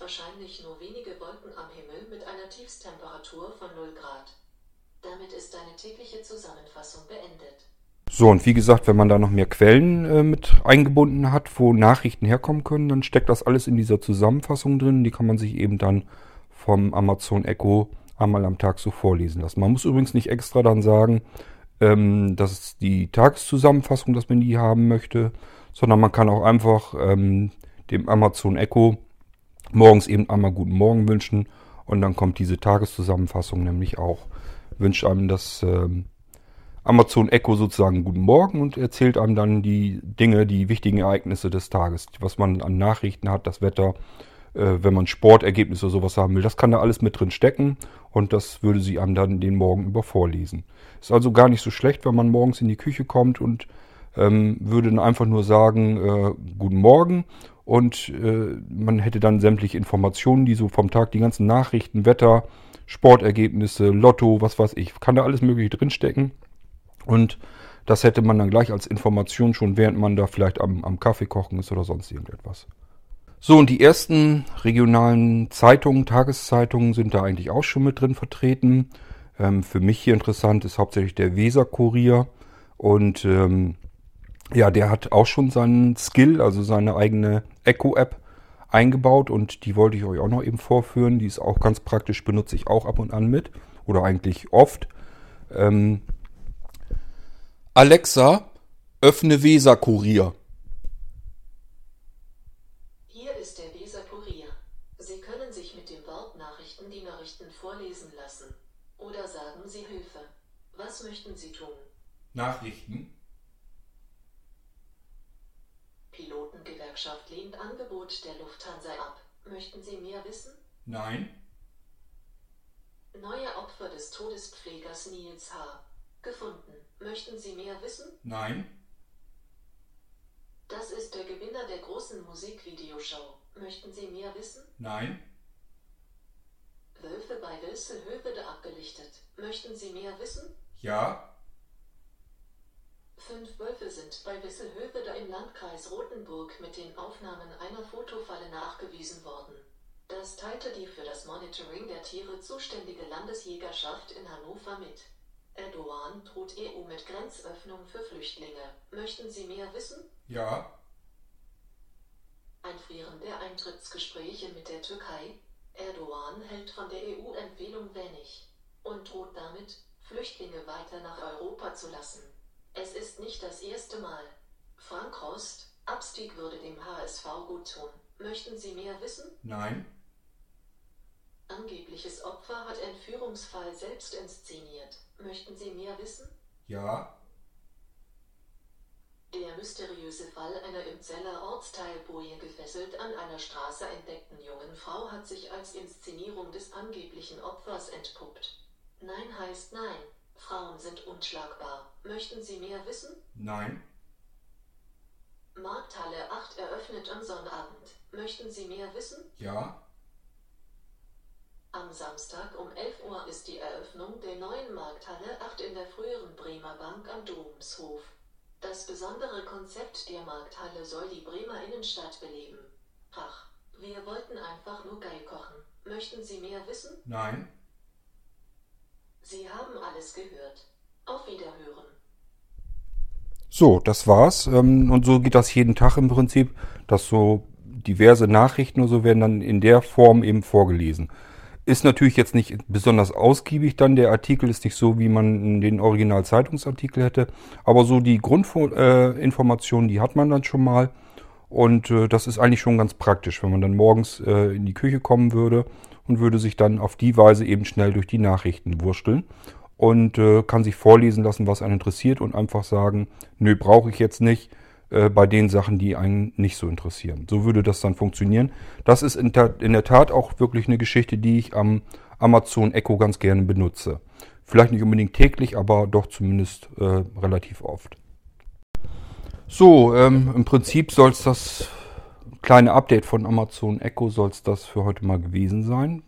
Nacht höchstwahrscheinlich nur wenige Wolken am Himmel mit einer Tiefstemperatur von 0 Grad. Damit ist deine tägliche Zusammenfassung beendet. So, und wie gesagt, wenn man da noch mehr Quellen äh, mit eingebunden hat, wo Nachrichten herkommen können, dann steckt das alles in dieser Zusammenfassung drin. Die kann man sich eben dann vom Amazon Echo einmal am Tag so vorlesen lassen. Man muss übrigens nicht extra dann sagen, ähm, das ist die Tageszusammenfassung, dass man die haben möchte, sondern man kann auch einfach ähm, dem Amazon Echo morgens eben einmal guten Morgen wünschen und dann kommt diese Tageszusammenfassung nämlich auch. Wünscht einem das ähm, Amazon Echo sozusagen guten Morgen und erzählt einem dann die Dinge, die wichtigen Ereignisse des Tages, was man an Nachrichten hat, das Wetter, äh, wenn man Sportergebnisse oder sowas haben will. Das kann da alles mit drin stecken und das würde sie einem dann den Morgen über vorlesen. Ist also gar nicht so schlecht, wenn man morgens in die Küche kommt und ähm, würde dann einfach nur sagen, äh, guten Morgen und äh, man hätte dann sämtliche Informationen, die so vom Tag, die ganzen Nachrichten, Wetter, Sportergebnisse, Lotto, was weiß ich, kann da alles mögliche drinstecken. Und das hätte man dann gleich als Information schon, während man da vielleicht am, am Kaffee kochen ist oder sonst irgendetwas. So, und die ersten regionalen Zeitungen, Tageszeitungen sind da eigentlich auch schon mit drin vertreten. Ähm, für mich hier interessant ist hauptsächlich der Weser-Kurier. Und ähm, ja, der hat auch schon seinen Skill, also seine eigene Echo-App eingebaut und die wollte ich euch auch noch eben vorführen. Die ist auch ganz praktisch, benutze ich auch ab und an mit oder eigentlich oft. Ähm, Alexa, öffne Weser-Kurier. Hier ist der Weser-Kurier. Sie können sich mit dem Wort Nachrichten die Nachrichten vorlesen lassen. Oder sagen Sie Hilfe. Was möchten Sie tun? Nachrichten. Pilotengewerkschaft lehnt Angebot der Lufthansa ab. Möchten Sie mehr wissen? Nein. Neue Opfer des Todespflegers Nils H. gefunden. Möchten Sie mehr wissen? Nein. Das ist der Gewinner der großen Musikvideoshow. Möchten Sie mehr wissen? Nein. Wölfe bei Wilselhövede abgelichtet. Möchten Sie mehr wissen? Ja. Fünf Wölfe sind bei Wisselhövede im Landkreis Rothenburg mit den Aufnahmen einer Fotofalle nachgewiesen worden. Das teilte die für das Monitoring der Tiere zuständige Landesjägerschaft in Hannover mit. Erdogan droht EU mit Grenzöffnung für Flüchtlinge. Möchten Sie mehr wissen? Ja. Einfrieren der Eintrittsgespräche mit der Türkei. Erdogan hält von der EU-Empfehlung wenig und droht damit, Flüchtlinge weiter nach Europa zu lassen. Es ist nicht das erste Mal. Frank Rost, Abstieg würde dem HSV gut tun. Möchten Sie mehr wissen? Nein. Angebliches Opfer hat Entführungsfall selbst inszeniert. Möchten Sie mehr wissen? Ja. Der mysteriöse Fall einer im Zeller Ortsteil Boje gefesselt an einer Straße entdeckten jungen Frau hat sich als Inszenierung des angeblichen Opfers entpuppt. Nein heißt nein. Frauen sind unschlagbar. Möchten Sie mehr wissen? Nein. Markthalle 8 eröffnet am Sonnabend. Möchten Sie mehr wissen? Ja. Am Samstag um 11 Uhr ist die Eröffnung der neuen Markthalle 8 in der früheren Bremer Bank am Domshof. Das besondere Konzept der Markthalle soll die Bremer Innenstadt beleben. Ach, wir wollten einfach nur geil kochen. Möchten Sie mehr wissen? Nein. Sie haben alles gehört. Auf Wiederhören. So, das war's. Ähm, Und so geht das jeden Tag im Prinzip, dass so diverse Nachrichten oder so werden dann in der Form eben vorgelesen. Ist natürlich jetzt nicht besonders ausgiebig dann, der Artikel ist nicht so, wie man den Original-Zeitungsartikel hätte, aber so die Grundinformationen, die hat man dann schon mal und äh, das ist eigentlich schon ganz praktisch, wenn man dann morgens äh, in die Küche kommen würde und würde sich dann auf die Weise eben schnell durch die Nachrichten wursteln und äh, kann sich vorlesen lassen, was einen interessiert und einfach sagen, nö, brauche ich jetzt nicht äh, bei den Sachen, die einen nicht so interessieren. So würde das dann funktionieren. Das ist in, in der Tat auch wirklich eine Geschichte, die ich am Amazon Echo ganz gerne benutze. Vielleicht nicht unbedingt täglich, aber doch zumindest äh, relativ oft. So, ähm, im Prinzip soll es das kleine Update von Amazon Echo soll es das für heute mal gewesen sein.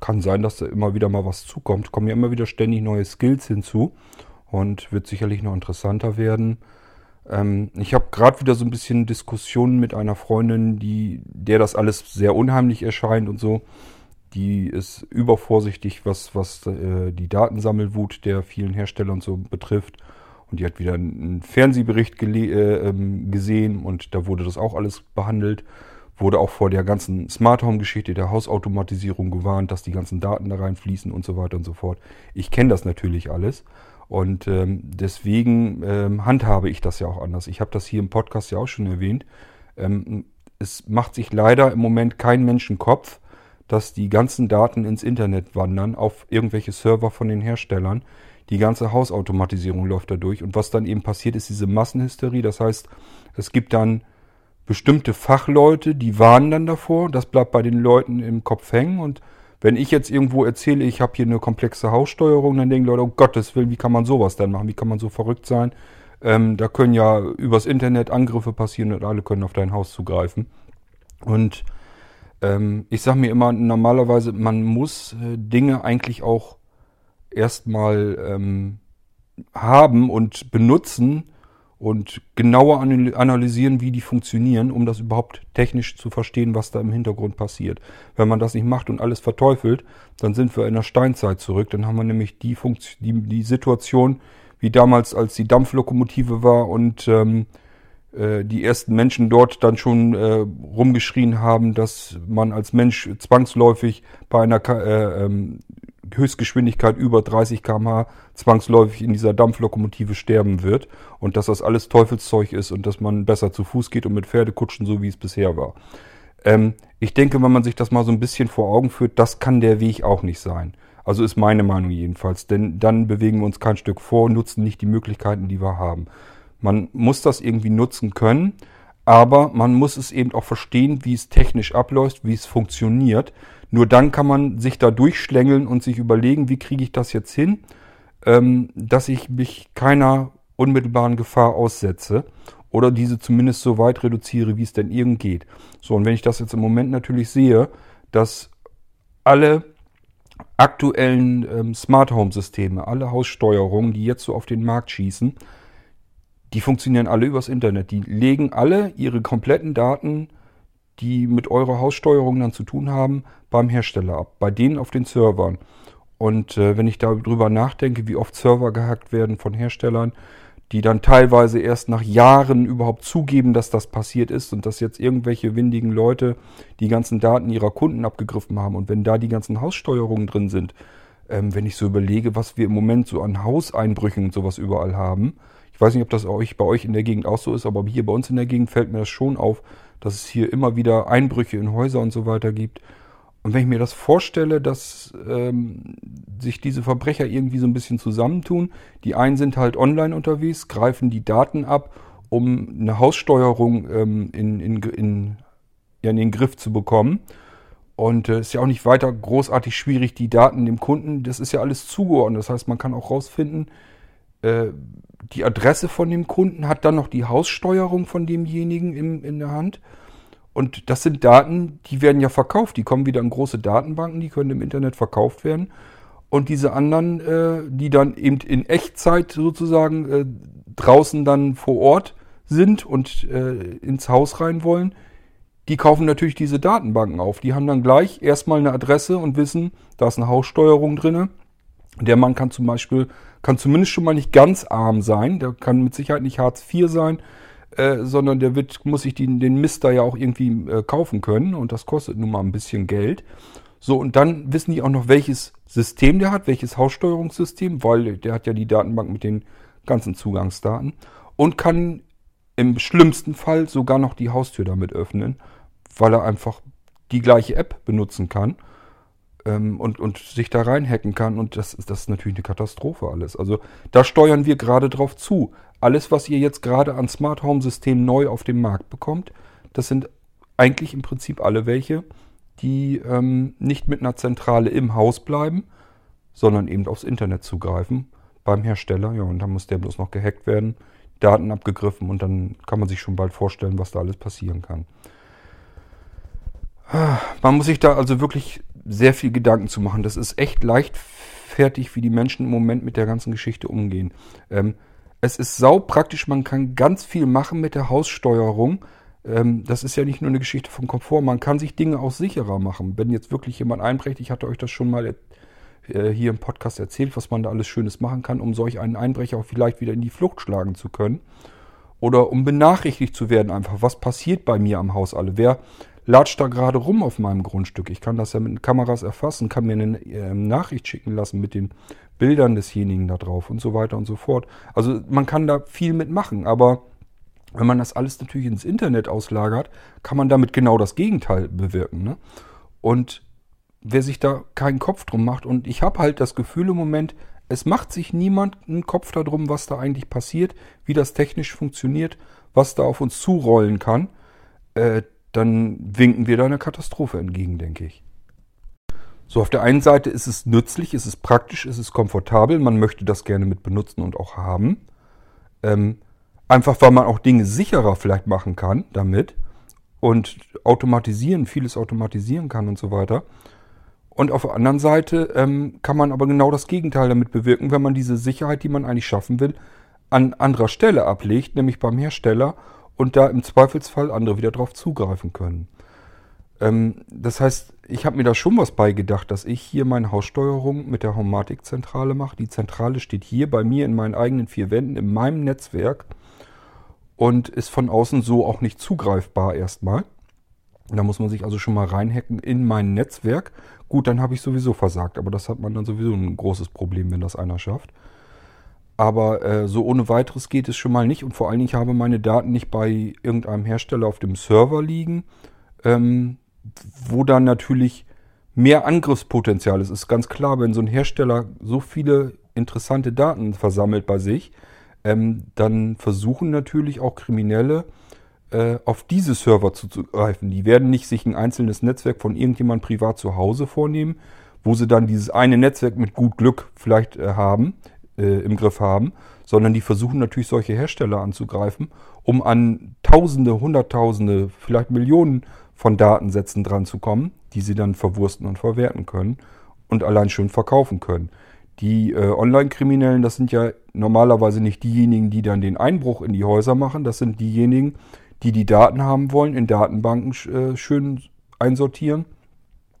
Kann sein, dass da immer wieder mal was zukommt. Kommen ja immer wieder ständig neue Skills hinzu und wird sicherlich noch interessanter werden. Ähm, ich habe gerade wieder so ein bisschen Diskussionen mit einer Freundin, die der das alles sehr unheimlich erscheint und so. Die ist übervorsichtig, was, was äh, die Datensammelwut der vielen Hersteller und so betrifft. Und die hat wieder einen Fernsehbericht äh, ähm, gesehen und da wurde das auch alles behandelt. Wurde auch vor der ganzen Smart Home Geschichte der Hausautomatisierung gewarnt, dass die ganzen Daten da reinfließen und so weiter und so fort. Ich kenne das natürlich alles und ähm, deswegen ähm, handhabe ich das ja auch anders. Ich habe das hier im Podcast ja auch schon erwähnt. Ähm, es macht sich leider im Moment kein Menschenkopf, dass die ganzen Daten ins Internet wandern auf irgendwelche Server von den Herstellern. Die ganze Hausautomatisierung läuft da durch. Und was dann eben passiert, ist diese Massenhysterie. Das heißt, es gibt dann bestimmte Fachleute, die warnen dann davor. Das bleibt bei den Leuten im Kopf hängen. Und wenn ich jetzt irgendwo erzähle, ich habe hier eine komplexe Haussteuerung, dann denken Leute, um Gottes Willen, wie kann man sowas dann machen? Wie kann man so verrückt sein? Ähm, da können ja übers Internet Angriffe passieren und alle können auf dein Haus zugreifen. Und ähm, ich sage mir immer, normalerweise, man muss äh, Dinge eigentlich auch erstmal ähm, haben und benutzen und genauer anal- analysieren, wie die funktionieren, um das überhaupt technisch zu verstehen, was da im Hintergrund passiert. Wenn man das nicht macht und alles verteufelt, dann sind wir in der Steinzeit zurück. Dann haben wir nämlich die, Funktion, die, die Situation, wie damals, als die Dampflokomotive war und ähm, äh, die ersten Menschen dort dann schon äh, rumgeschrien haben, dass man als Mensch zwangsläufig bei einer Ka äh, ähm, Höchstgeschwindigkeit über 30 km/h zwangsläufig in dieser Dampflokomotive sterben wird und dass das alles Teufelszeug ist und dass man besser zu Fuß geht und mit Pferdekutschen, so wie es bisher war. Ähm, ich denke, wenn man sich das mal so ein bisschen vor Augen führt, das kann der Weg auch nicht sein. Also ist meine Meinung jedenfalls, denn dann bewegen wir uns kein Stück vor, nutzen nicht die Möglichkeiten, die wir haben. Man muss das irgendwie nutzen können, aber man muss es eben auch verstehen, wie es technisch abläuft, wie es funktioniert. Nur dann kann man sich da durchschlängeln und sich überlegen, wie kriege ich das jetzt hin, ähm, dass ich mich keiner unmittelbaren Gefahr aussetze oder diese zumindest so weit reduziere, wie es denn irgend geht. So, und wenn ich das jetzt im Moment natürlich sehe, dass alle aktuellen ähm, Smart Home Systeme, alle Haussteuerungen, die jetzt so auf den Markt schießen, die funktionieren alle übers Internet. Die legen alle ihre kompletten Daten, die mit eurer Haussteuerung dann zu tun haben, beim Hersteller ab, bei denen auf den Servern. Und äh, wenn ich darüber nachdenke, wie oft Server gehackt werden von Herstellern, die dann teilweise erst nach Jahren überhaupt zugeben, dass das passiert ist und dass jetzt irgendwelche windigen Leute die ganzen Daten ihrer Kunden abgegriffen haben. Und wenn da die ganzen Haussteuerungen drin sind, ähm, wenn ich so überlege, was wir im Moment so an Hauseinbrüchen und sowas überall haben. Ich weiß nicht, ob das euch bei euch in der Gegend auch so ist, aber hier bei uns in der Gegend fällt mir das schon auf, dass es hier immer wieder Einbrüche in Häuser und so weiter gibt. Und wenn ich mir das vorstelle, dass ähm, sich diese Verbrecher irgendwie so ein bisschen zusammentun, die einen sind halt online unterwegs, greifen die Daten ab um eine Haussteuerung ähm, in, in, in, ja, in den Griff zu bekommen. Und es äh, ist ja auch nicht weiter großartig schwierig, die Daten dem Kunden, das ist ja alles zugeordnet. Das heißt, man kann auch rausfinden, äh, die Adresse von dem Kunden hat dann noch die Haussteuerung von demjenigen in, in der Hand. Und das sind Daten, die werden ja verkauft. Die kommen wieder in große Datenbanken, die können im Internet verkauft werden. Und diese anderen, äh, die dann eben in Echtzeit sozusagen äh, draußen dann vor Ort sind und äh, ins Haus rein wollen, die kaufen natürlich diese Datenbanken auf. Die haben dann gleich erstmal eine Adresse und wissen, da ist eine Haussteuerung drinne. Der Mann kann zum Beispiel, kann zumindest schon mal nicht ganz arm sein. Der kann mit Sicherheit nicht Hartz IV sein, äh, sondern der wird, muss sich den, den Mister ja auch irgendwie äh, kaufen können. Und das kostet nun mal ein bisschen Geld. So, und dann wissen die auch noch, welches System der hat, welches Haussteuerungssystem, weil der hat ja die Datenbank mit den ganzen Zugangsdaten und kann im schlimmsten Fall sogar noch die Haustür damit öffnen, weil er einfach die gleiche App benutzen kann ähm, und, und sich da reinhacken kann. Und das, das ist natürlich eine Katastrophe alles. Also da steuern wir gerade drauf zu. Alles, was ihr jetzt gerade an Smart Home Systemen neu auf dem Markt bekommt, das sind eigentlich im Prinzip alle welche, die ähm, nicht mit einer Zentrale im Haus bleiben, sondern eben aufs Internet zugreifen beim Hersteller. Ja, und dann muss der bloß noch gehackt werden, Daten abgegriffen und dann kann man sich schon bald vorstellen, was da alles passieren kann. Man muss sich da also wirklich sehr viel Gedanken zu machen. Das ist echt leichtfertig, wie die Menschen im Moment mit der ganzen Geschichte umgehen. Ähm, es ist sau praktisch, man kann ganz viel machen mit der Haussteuerung. Ähm, das ist ja nicht nur eine Geschichte von Komfort, man kann sich Dinge auch sicherer machen. Wenn jetzt wirklich jemand einbrecht, ich hatte euch das schon mal äh, hier im Podcast erzählt, was man da alles Schönes machen kann, um solch einen Einbrecher auch vielleicht wieder in die Flucht schlagen zu können. Oder um benachrichtigt zu werden einfach, was passiert bei mir am Haus alle. Wer latscht da gerade rum auf meinem Grundstück? Ich kann das ja mit Kameras erfassen, kann mir eine äh, Nachricht schicken lassen mit den Bildern desjenigen da drauf und so weiter und so fort. Also man kann da viel mitmachen, aber wenn man das alles natürlich ins Internet auslagert, kann man damit genau das Gegenteil bewirken. Ne? Und wer sich da keinen Kopf drum macht, und ich habe halt das Gefühl im Moment, es macht sich niemand einen Kopf darum, was da eigentlich passiert, wie das technisch funktioniert, was da auf uns zurollen kann, äh, dann winken wir da eine Katastrophe entgegen, denke ich. So, auf der einen Seite ist es nützlich, ist es praktisch, ist es komfortabel, man möchte das gerne mit benutzen und auch haben. Ähm, einfach weil man auch Dinge sicherer vielleicht machen kann damit und automatisieren, vieles automatisieren kann und so weiter. Und auf der anderen Seite ähm, kann man aber genau das Gegenteil damit bewirken, wenn man diese Sicherheit, die man eigentlich schaffen will, an anderer Stelle ablegt, nämlich beim Hersteller und da im Zweifelsfall andere wieder drauf zugreifen können. Ähm, das heißt, ich habe mir da schon was beigedacht, dass ich hier meine Haussteuerung mit der Homatic-Zentrale mache. Die Zentrale steht hier bei mir in meinen eigenen vier Wänden, in meinem Netzwerk und ist von außen so auch nicht zugreifbar erstmal. Da muss man sich also schon mal reinhacken in mein Netzwerk. Gut, dann habe ich sowieso versagt, aber das hat man dann sowieso ein großes Problem, wenn das einer schafft. Aber äh, so ohne weiteres geht es schon mal nicht und vor allen Dingen, ich habe meine Daten nicht bei irgendeinem Hersteller auf dem Server liegen, ähm, wo dann natürlich mehr Angriffspotenzial ist. Ist ganz klar, wenn so ein Hersteller so viele interessante Daten versammelt bei sich, ähm, dann versuchen natürlich auch Kriminelle äh, auf diese Server zuzugreifen. Die werden nicht sich ein einzelnes Netzwerk von irgendjemand privat zu Hause vornehmen, wo sie dann dieses eine Netzwerk mit gut Glück vielleicht äh, haben, äh, im Griff haben, sondern die versuchen natürlich solche Hersteller anzugreifen, um an Tausende, Hunderttausende, vielleicht Millionen von Datensätzen dran zu kommen, die sie dann verwursten und verwerten können und allein schön verkaufen können. Die äh, Online-Kriminellen, das sind ja normalerweise nicht diejenigen, die dann den Einbruch in die Häuser machen, das sind diejenigen, die die Daten haben wollen, in Datenbanken äh, schön einsortieren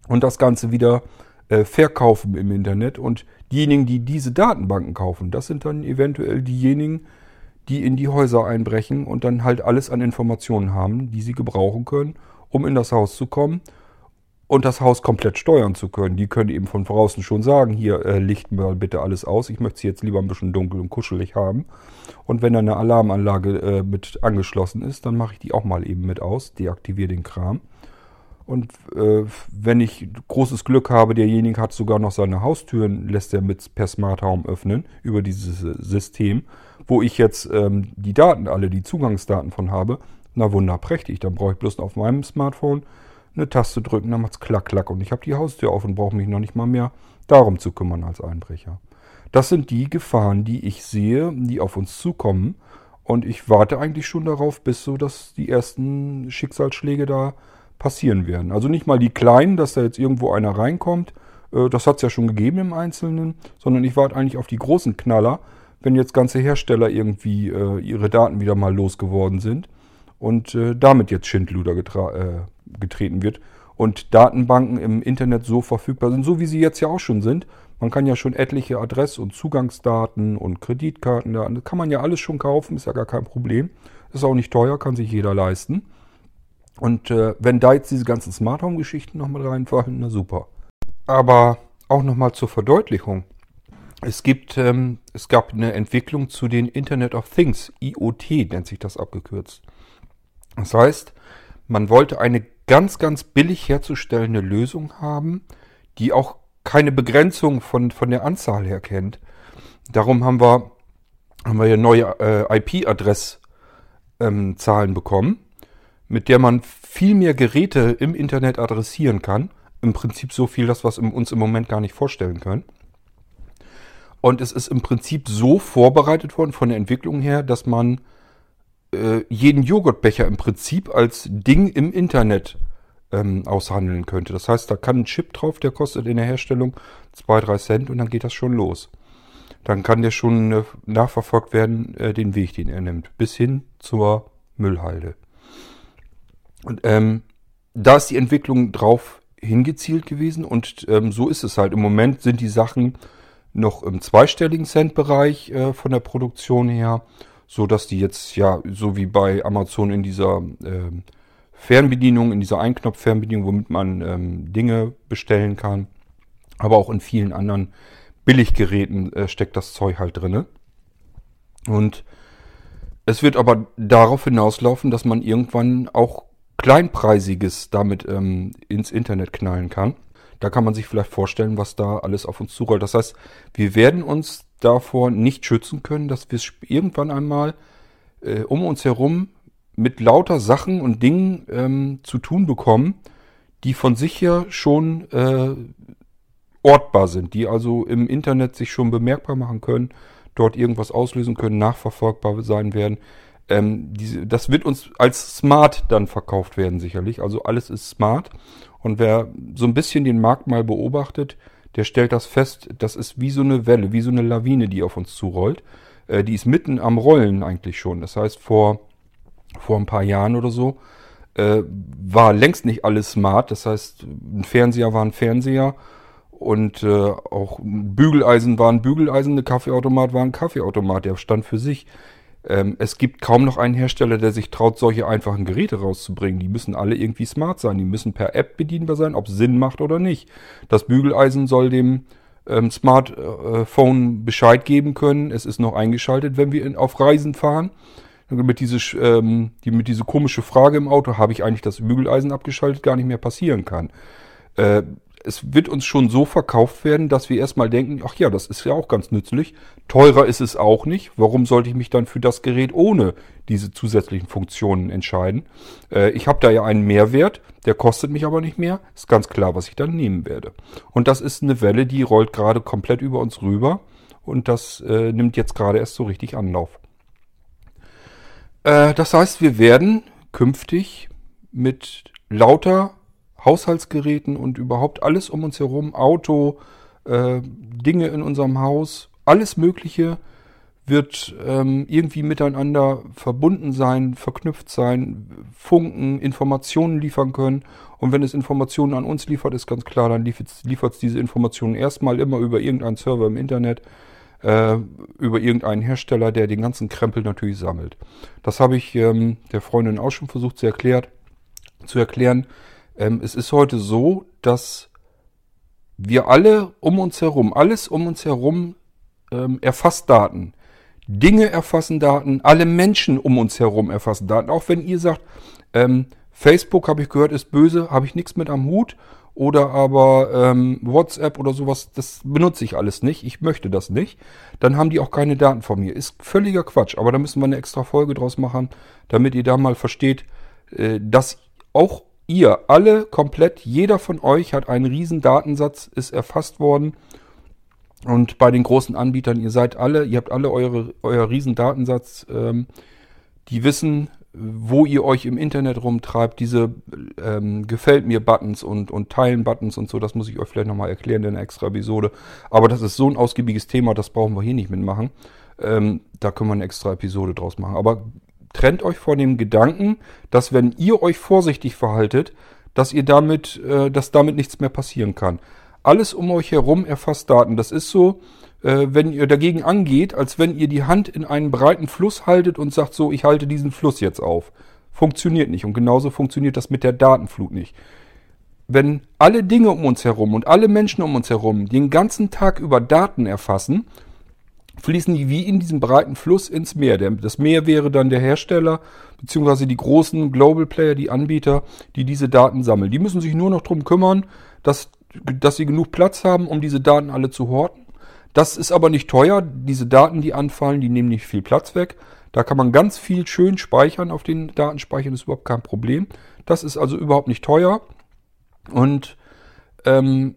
und das Ganze wieder äh, verkaufen im Internet. Und diejenigen, die diese Datenbanken kaufen, das sind dann eventuell diejenigen, die in die Häuser einbrechen und dann halt alles an Informationen haben, die sie gebrauchen können, um in das Haus zu kommen und das Haus komplett steuern zu können. Die können eben von draußen schon sagen, hier äh, licht mal bitte alles aus, ich möchte es jetzt lieber ein bisschen dunkel und kuschelig haben. Und wenn dann eine Alarmanlage äh, mit angeschlossen ist, dann mache ich die auch mal eben mit aus, deaktiviere den Kram. Und äh, wenn ich großes Glück habe, derjenige hat sogar noch seine Haustüren, lässt er mit per Smart Home öffnen über dieses System, wo ich jetzt ähm, die Daten, alle die Zugangsdaten von habe, na wunderprächtig. Dann brauche ich bloß auf meinem Smartphone eine Taste drücken, dann macht's klack, klack und ich habe die Haustür auf und brauche mich noch nicht mal mehr darum zu kümmern als Einbrecher. Das sind die Gefahren, die ich sehe, die auf uns zukommen. Und ich warte eigentlich schon darauf, bis so, dass die ersten Schicksalsschläge da passieren werden. Also nicht mal die kleinen, dass da jetzt irgendwo einer reinkommt. Äh, das hat es ja schon gegeben im Einzelnen. Sondern ich warte eigentlich auf die großen Knaller, wenn jetzt ganze Hersteller irgendwie äh, ihre Daten wieder mal losgeworden sind. Und äh, damit jetzt Schindluder getreten wird. Und Datenbanken im Internet so verfügbar sind, so wie sie jetzt ja auch schon sind. Man kann ja schon etliche Adress- und Zugangsdaten und Kreditkartendaten, das kann man ja alles schon kaufen, ist ja gar kein Problem. Ist auch nicht teuer, kann sich jeder leisten. Und äh, wenn da jetzt diese ganzen Smart Home Geschichten nochmal reinfallen, na super. Aber auch nochmal zur Verdeutlichung. Es gibt, ähm, es gab eine Entwicklung zu den Internet of Things, IoT nennt sich das abgekürzt. Das heißt, man wollte eine ganz, ganz billig herzustellende Lösung haben, die auch keine Begrenzung von, von der Anzahl her kennt. Darum haben wir, haben wir hier neue äh, IP-Adresszahlen ähm, bekommen, mit der man viel mehr Geräte im Internet adressieren kann. Im Prinzip so viel, das wir uns im Moment gar nicht vorstellen können. Und es ist im Prinzip so vorbereitet worden von der Entwicklung her, dass man äh, jeden Joghurtbecher im Prinzip als Ding im Internet ähm, aushandeln könnte. Das heißt, da kann ein Chip drauf, der kostet in der Herstellung 2, 3 Cent und dann geht das schon los. Dann kann der schon äh, nachverfolgt werden, äh, den Weg, den er nimmt, bis hin zur Müllhalde. Und ähm, da ist die Entwicklung drauf hingezielt gewesen und ähm, so ist es halt. Im Moment sind die Sachen noch im zweistelligen Cent-Bereich äh, von der Produktion her, so dass die jetzt ja so wie bei Amazon in dieser äh, Fernbedienung, in dieser Einknopf-Fernbedienung, womit man ähm, Dinge bestellen kann. Aber auch in vielen anderen Billiggeräten äh, steckt das Zeug halt drinne. Und es wird aber darauf hinauslaufen, dass man irgendwann auch kleinpreisiges damit ähm, ins Internet knallen kann. Da kann man sich vielleicht vorstellen, was da alles auf uns zurollt. Das heißt, wir werden uns davor nicht schützen können, dass wir irgendwann einmal äh, um uns herum mit lauter Sachen und Dingen ähm, zu tun bekommen, die von sich her schon äh, ortbar sind, die also im Internet sich schon bemerkbar machen können, dort irgendwas auslösen können, nachverfolgbar sein werden. Ähm, diese, das wird uns als smart dann verkauft werden sicherlich. Also alles ist smart. Und wer so ein bisschen den Markt mal beobachtet, der stellt das fest, das ist wie so eine Welle, wie so eine Lawine, die auf uns zurollt. Äh, die ist mitten am Rollen eigentlich schon. Das heißt, vor vor ein paar Jahren oder so, äh, war längst nicht alles smart. Das heißt, ein Fernseher war ein Fernseher und äh, auch ein Bügeleisen war ein Bügeleisen, ein Kaffeeautomat war ein Kaffeeautomat, der stand für sich. Ähm, es gibt kaum noch einen Hersteller, der sich traut, solche einfachen Geräte rauszubringen. Die müssen alle irgendwie smart sein, die müssen per App bedienbar sein, ob es Sinn macht oder nicht. Das Bügeleisen soll dem ähm, Smartphone Bescheid geben können. Es ist noch eingeschaltet, wenn wir in, auf Reisen fahren mit diese, ähm, die mit diese komische Frage im Auto, habe ich eigentlich das Bügeleisen abgeschaltet, gar nicht mehr passieren kann. Äh, es wird uns schon so verkauft werden, dass wir erstmal denken, ach ja, das ist ja auch ganz nützlich. Teurer ist es auch nicht. Warum sollte ich mich dann für das Gerät ohne diese zusätzlichen Funktionen entscheiden? Äh, ich habe da ja einen Mehrwert, der kostet mich aber nicht mehr. Ist ganz klar, was ich dann nehmen werde. Und das ist eine Welle, die rollt gerade komplett über uns rüber. Und das äh, nimmt jetzt gerade erst so richtig Anlauf. Äh, das heißt, wir werden künftig mit lauter Haushaltsgeräten und überhaupt alles um uns herum, Auto, äh, Dinge in unserem Haus, alles Mögliche wird ähm, irgendwie miteinander verbunden sein, verknüpft sein, funken, Informationen liefern können. Und wenn es Informationen an uns liefert, ist ganz klar, dann liefert es diese Informationen erstmal immer über irgendeinen Server im Internet äh, über irgendeinen Hersteller, der den ganzen Krempel natürlich sammelt. Das habe ich ähm, der Freundin auch schon versucht zu, erklärt, zu erklären. Ähm, es ist heute so, dass wir alle um uns herum, alles um uns herum ähm, erfasst Daten. Dinge erfassen Daten, alle Menschen um uns herum erfassen Daten. Auch wenn ihr sagt, ähm, Facebook habe ich gehört, ist böse, habe ich nichts mit am Hut oder aber ähm, WhatsApp oder sowas, das benutze ich alles nicht. Ich möchte das nicht. Dann haben die auch keine Daten von mir. Ist völliger Quatsch. Aber da müssen wir eine extra Folge draus machen, damit ihr da mal versteht, äh, dass auch ihr alle komplett, jeder von euch hat einen riesen Datensatz, ist erfasst worden. Und bei den großen Anbietern, ihr seid alle, ihr habt alle eure, euer riesen Datensatz, ähm, die wissen, wo ihr euch im Internet rumtreibt, diese ähm, Gefällt mir Buttons und, und Teilen Buttons und so, das muss ich euch vielleicht nochmal erklären in einer extra Episode. Aber das ist so ein ausgiebiges Thema, das brauchen wir hier nicht mitmachen. Ähm, da können wir eine extra Episode draus machen. Aber trennt euch von dem Gedanken, dass wenn ihr euch vorsichtig verhaltet, dass ihr damit, äh, dass damit nichts mehr passieren kann. Alles um euch herum erfasst Daten. Das ist so, äh, wenn ihr dagegen angeht, als wenn ihr die Hand in einen breiten Fluss haltet und sagt so, ich halte diesen Fluss jetzt auf. Funktioniert nicht. Und genauso funktioniert das mit der Datenflut nicht. Wenn alle Dinge um uns herum und alle Menschen um uns herum den ganzen Tag über Daten erfassen, fließen die wie in diesem breiten Fluss ins Meer. Das Meer wäre dann der Hersteller, beziehungsweise die großen Global Player, die Anbieter, die diese Daten sammeln. Die müssen sich nur noch darum kümmern, dass, dass sie genug Platz haben, um diese Daten alle zu horten. Das ist aber nicht teuer. Diese Daten, die anfallen, die nehmen nicht viel Platz weg. Da kann man ganz viel schön speichern auf den Datenspeichern, ist überhaupt kein Problem. Das ist also überhaupt nicht teuer. Und ähm,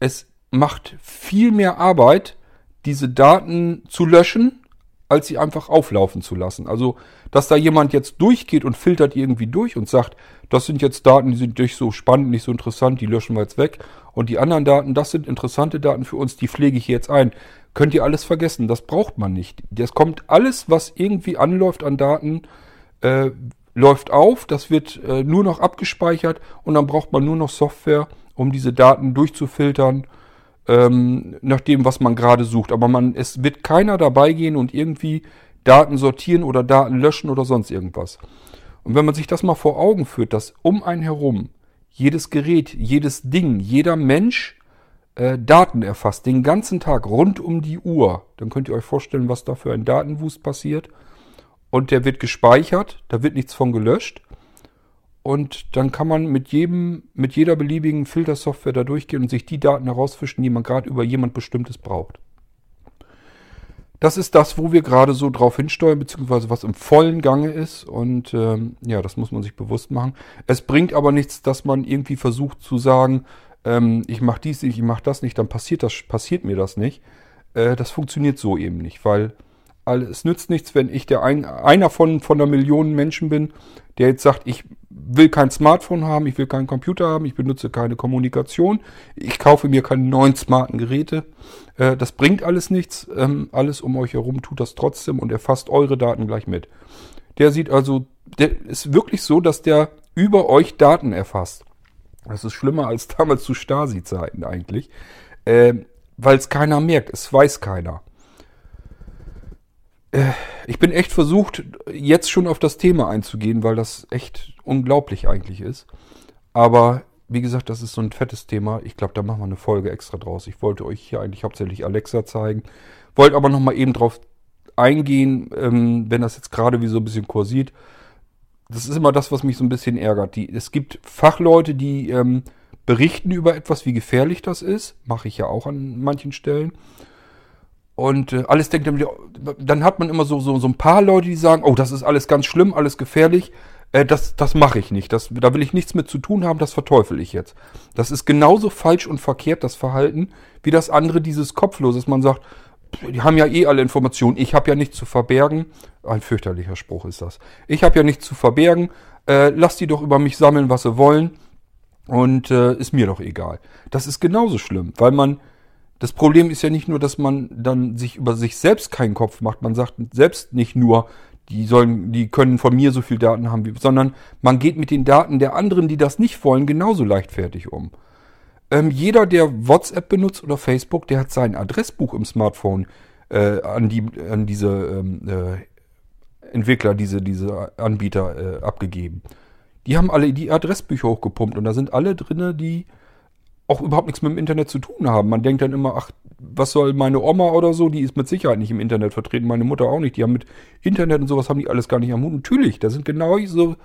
es macht viel mehr Arbeit, diese Daten zu löschen, als sie einfach auflaufen zu lassen. Also, dass da jemand jetzt durchgeht und filtert irgendwie durch und sagt, das sind jetzt Daten, die sind nicht so spannend, nicht so interessant, die löschen wir jetzt weg. Und die anderen Daten, das sind interessante Daten für uns, die pflege ich jetzt ein. Könnt ihr alles vergessen, das braucht man nicht. Das kommt alles, was irgendwie anläuft an Daten, äh, läuft auf, das wird äh, nur noch abgespeichert und dann braucht man nur noch Software, um diese Daten durchzufiltern, ähm, nach dem, was man gerade sucht. Aber man, es wird keiner dabei gehen und irgendwie Daten sortieren oder Daten löschen oder sonst irgendwas. Und wenn man sich das mal vor Augen führt, dass um einen herum jedes Gerät, jedes Ding, jeder Mensch äh, Daten erfasst, den ganzen Tag rund um die Uhr, dann könnt ihr euch vorstellen, was da für ein Datenwust passiert. Und der wird gespeichert, da wird nichts von gelöscht. Und dann kann man mit jedem, mit jeder beliebigen Filtersoftware da durchgehen und sich die Daten herausfischen, die man gerade über jemand Bestimmtes braucht. Das ist das, wo wir gerade so drauf hinsteuern, beziehungsweise was im vollen Gange ist. Und ähm, ja, das muss man sich bewusst machen. Es bringt aber nichts, dass man irgendwie versucht zu sagen, ähm, ich mache dies nicht, ich mache das nicht, dann passiert das, passiert mir das nicht. Äh, das funktioniert so eben nicht, weil es nützt nichts, wenn ich der ein, einer von, von einer Million Menschen bin, der jetzt sagt, ich will kein Smartphone haben, ich will keinen Computer haben, ich benutze keine Kommunikation, ich kaufe mir keine neuen smarten Geräte. Äh, das bringt alles nichts. Ähm, alles um euch herum tut das trotzdem und erfasst eure Daten gleich mit. Der sieht also, der ist wirklich so, dass der über euch Daten erfasst. Das ist schlimmer als damals zu Stasi-Zeiten eigentlich. Äh, Weil es keiner merkt, es weiß keiner. Äh, ich bin echt versucht, jetzt schon auf das Thema einzugehen, weil das echt unglaublich eigentlich ist. Aber wie gesagt, das ist so ein fettes Thema. Ich glaube, da machen wir eine Folge extra draus. Ich wollte euch hier eigentlich hauptsächlich Alexa zeigen. Wollte aber nochmal eben drauf eingehen, ähm, wenn das jetzt gerade wie so ein bisschen kursiert. Das ist immer das, was mich so ein bisschen ärgert. Die, es gibt Fachleute, die ähm, berichten über etwas, wie gefährlich das ist. Mache ich ja auch an manchen Stellen. Und äh, alles denkt dann, dann hat man immer so, so, so ein paar Leute, die sagen, oh, das ist alles ganz schlimm, alles gefährlich. Äh, das das mache ich nicht. Das, da will ich nichts mit zu tun haben, das verteufel ich jetzt. Das ist genauso falsch und verkehrt, das Verhalten, wie das andere, dieses Kopfloses. Man sagt, die haben ja eh alle Informationen, ich habe ja nichts zu verbergen. Ein fürchterlicher Spruch ist das. Ich habe ja nichts zu verbergen, äh, lass die doch über mich sammeln, was sie wollen. Und äh, ist mir doch egal. Das ist genauso schlimm, weil man das Problem ist ja nicht nur, dass man dann sich über sich selbst keinen Kopf macht. Man sagt selbst nicht nur, die sollen, die können von mir so viel Daten haben, sondern man geht mit den Daten der anderen, die das nicht wollen, genauso leichtfertig um. Ähm, jeder, der WhatsApp benutzt oder Facebook, der hat sein Adressbuch im Smartphone äh, an die, an diese ähm, äh, Entwickler, diese, diese Anbieter äh, abgegeben. Die haben alle die Adressbücher hochgepumpt und da sind alle drinne, die auch überhaupt nichts mit dem Internet zu tun haben. Man denkt dann immer, ach, was soll meine Oma oder so, die ist mit Sicherheit nicht im Internet vertreten, meine Mutter auch nicht. Die haben mit Internet und sowas haben die alles gar nicht am Hut. Natürlich, da sind genau so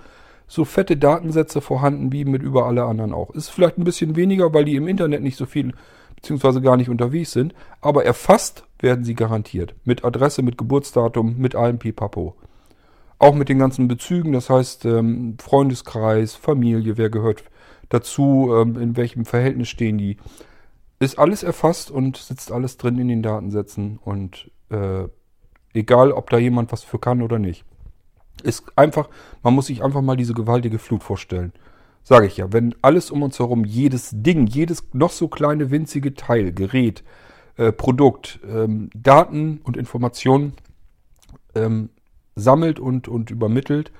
so fette Datensätze vorhanden wie mit über alle anderen auch. Ist vielleicht ein bisschen weniger, weil die im Internet nicht so viel beziehungsweise gar nicht unterwegs sind, aber erfasst werden sie garantiert. Mit Adresse, mit Geburtsdatum, mit allem Pipapo. Auch mit den ganzen Bezügen, das heißt ähm, Freundeskreis, Familie, wer gehört dazu, ähm, in welchem Verhältnis stehen die. Ist alles erfasst und sitzt alles drin in den Datensätzen und äh, egal, ob da jemand was für kann oder nicht. Ist einfach, man muss sich einfach mal diese gewaltige Flut vorstellen. Sage ich ja, wenn alles um uns herum, jedes Ding, jedes noch so kleine winzige Teil, Gerät, äh, Produkt, ähm, Daten und Informationen ähm, sammelt und, und übermittelt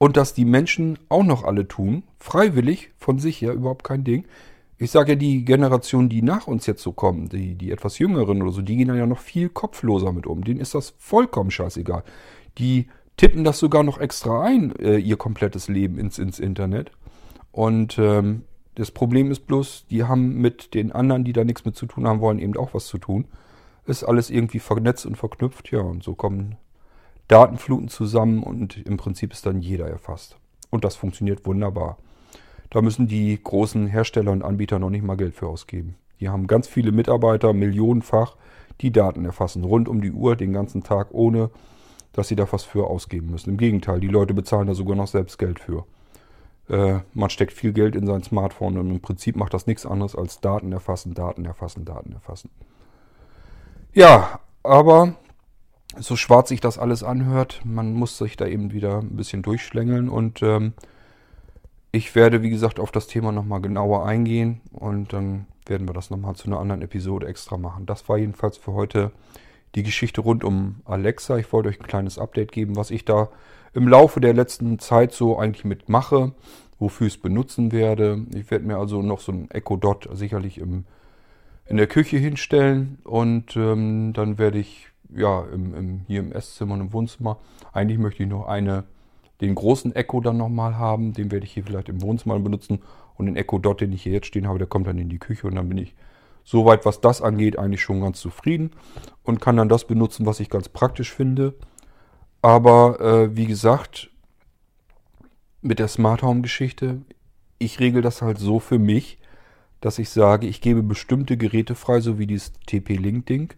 und dass die Menschen auch noch alle tun, freiwillig von sich ja überhaupt kein Ding. Ich sage ja, die Generation, die nach uns jetzt so kommen, die, die etwas jüngeren oder so, die gehen dann ja noch viel kopfloser mit um. Denen ist das vollkommen scheißegal. Die tippen das sogar noch extra ein, äh, ihr komplettes Leben ins, ins Internet. Und ähm, das Problem ist bloß, die haben mit den anderen, die da nichts mit zu tun haben wollen, eben auch was zu tun. Ist alles irgendwie vernetzt und verknüpft, ja, und so kommen Datenfluten zusammen und im Prinzip ist dann jeder erfasst. Und das funktioniert wunderbar. Da müssen die großen Hersteller und Anbieter noch nicht mal Geld für ausgeben. Die haben ganz viele Mitarbeiter, millionenfach, die Daten erfassen, rund um die Uhr, den ganzen Tag, ohne dass sie da was für ausgeben müssen. Im Gegenteil, die Leute bezahlen da sogar noch selbst Geld für. Äh, man steckt viel Geld in sein Smartphone und im Prinzip macht das nichts anderes als Daten erfassen, Daten erfassen, Daten erfassen. Ja, aber so schwarz sich das alles anhört, man muss sich da eben wieder ein bisschen durchschlängeln und ähm, ich werde, wie gesagt, auf das Thema nochmal genauer eingehen und dann werden wir das nochmal zu einer anderen Episode extra machen. Das war jedenfalls für heute die Geschichte rund um Alexa. Ich wollte euch ein kleines Update geben, was ich da im Laufe der letzten Zeit so eigentlich mitmache, wofür ich es benutzen werde. Ich werde mir also noch so ein Echo Dot sicherlich im, in der Küche hinstellen und ähm, dann werde ich ja im, im, hier im Esszimmer und im Wohnzimmer, eigentlich möchte ich noch eine, den großen Echo dann nochmal haben, den werde ich hier vielleicht im Wohnzimmer benutzen. Und den Echo Dot, den ich hier jetzt stehen habe, der kommt dann in die Küche. Und dann bin ich soweit, was das angeht, eigentlich schon ganz zufrieden. Und kann dann das benutzen, was ich ganz praktisch finde. Aber äh, wie gesagt, mit der Smart Home Geschichte, ich regel das halt so für mich, dass ich sage, ich gebe bestimmte Geräte frei, so wie dieses TP-Link-Ding.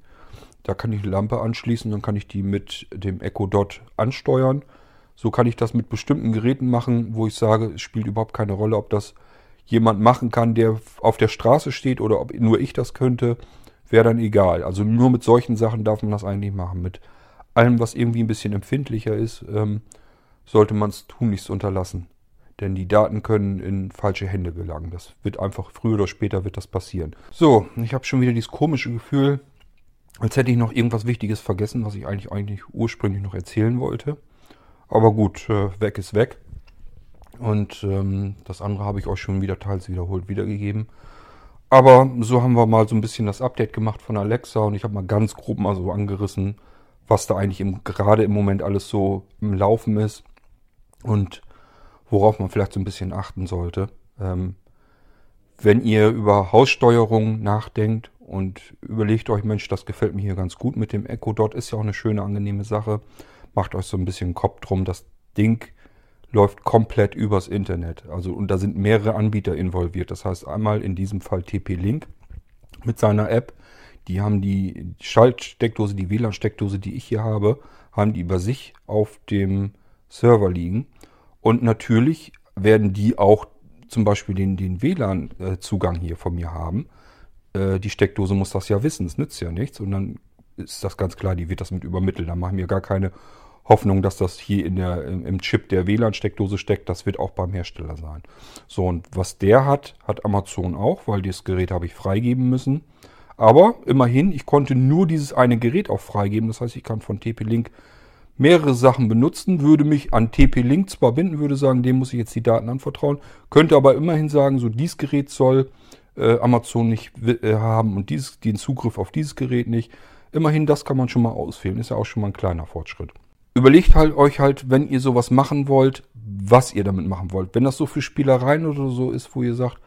Da kann ich eine Lampe anschließen, dann kann ich die mit dem Echo Dot ansteuern. So kann ich das mit bestimmten Geräten machen, wo ich sage, es spielt überhaupt keine Rolle, ob das jemand machen kann, der auf der Straße steht oder ob nur ich das könnte, wäre dann egal. Also nur mit solchen Sachen darf man das eigentlich machen. Mit allem, was irgendwie ein bisschen empfindlicher ist, ähm, sollte man es tunlichst unterlassen. Denn die Daten können in falsche Hände gelangen. Das wird einfach früher oder später wird das passieren. So, ich habe schon wieder dieses komische Gefühl, als hätte ich noch irgendwas Wichtiges vergessen, was ich eigentlich, eigentlich ursprünglich noch erzählen wollte. Aber gut, äh, weg ist weg. Und ähm, das andere habe ich euch schon wieder teils wiederholt wiedergegeben. Aber so haben wir mal so ein bisschen das Update gemacht von Alexa und ich habe mal ganz grob mal so angerissen, was da eigentlich im, gerade im Moment alles so im Laufen ist und worauf man vielleicht so ein bisschen achten sollte. Ähm, wenn ihr über Haussteuerung nachdenkt und überlegt euch, Mensch, das gefällt mir hier ganz gut mit dem Echo Dot, ist ja auch eine schöne, angenehme Sache. Macht euch so ein bisschen Kopf drum. Das Ding läuft komplett übers Internet. Also, und da sind mehrere Anbieter involviert. Das heißt einmal in diesem Fall TP-Link mit seiner App die haben die Schaltsteckdose, die WLAN-Steckdose, die ich hier habe, haben die über sich auf dem Server liegen. Und natürlich werden die auch zum Beispiel den, den WLAN-Zugang hier von mir haben. Äh, die Steckdose muss das ja wissen, es nützt ja nichts. Und dann ist das ganz klar, die wird das mit übermitteln. Da machen wir gar keine Hoffnung, dass das hier in der, im Chip der WLAN-Steckdose steckt. Das wird auch beim Hersteller sein. So, und was der hat, hat Amazon auch, weil das Gerät habe ich freigeben müssen. Aber immerhin, ich konnte nur dieses eine Gerät auch freigeben. Das heißt, ich kann von TP-Link mehrere Sachen benutzen, würde mich an TP-Link zwar binden, würde sagen, dem muss ich jetzt die Daten anvertrauen, könnte aber immerhin sagen, so dieses Gerät soll äh, Amazon nicht äh, haben und dieses, den Zugriff auf dieses Gerät nicht. Immerhin, das kann man schon mal auswählen. Ist ja auch schon mal ein kleiner Fortschritt. Überlegt halt euch halt, wenn ihr sowas machen wollt, was ihr damit machen wollt. Wenn das so für Spielereien oder so ist, wo ihr sagt,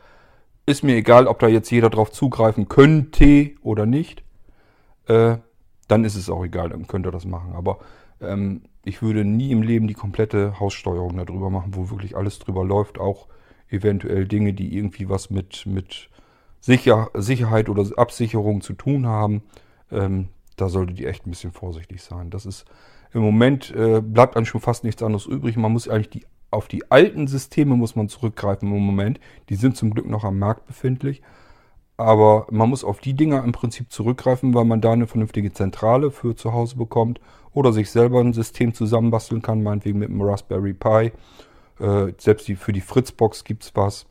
ist mir egal, ob da jetzt jeder drauf zugreifen könnte oder nicht. Äh, dann ist es auch egal, dann könnt ihr das machen. Aber Ähm, ich würde nie im Leben die komplette Haussteuerung darüber machen, wo wirklich alles drüber läuft, auch eventuell Dinge, die irgendwie was mit, mit Sicher Sicherheit oder Absicherung zu tun haben. Ähm, da solltet ihr echt ein bisschen vorsichtig sein. Das ist im Moment äh, bleibt eigentlich schon fast nichts anderes übrig. Man muss eigentlich die auf die alten Systeme muss man zurückgreifen im Moment. Die sind zum Glück noch am Markt befindlich. Aber man muss auf die Dinger im Prinzip zurückgreifen, weil man da eine vernünftige Zentrale für zu Hause bekommt oder sich selber ein System zusammenbasteln kann, meinetwegen mit einem Raspberry Pi. Äh, selbst die, für die Fritzbox gibt es was.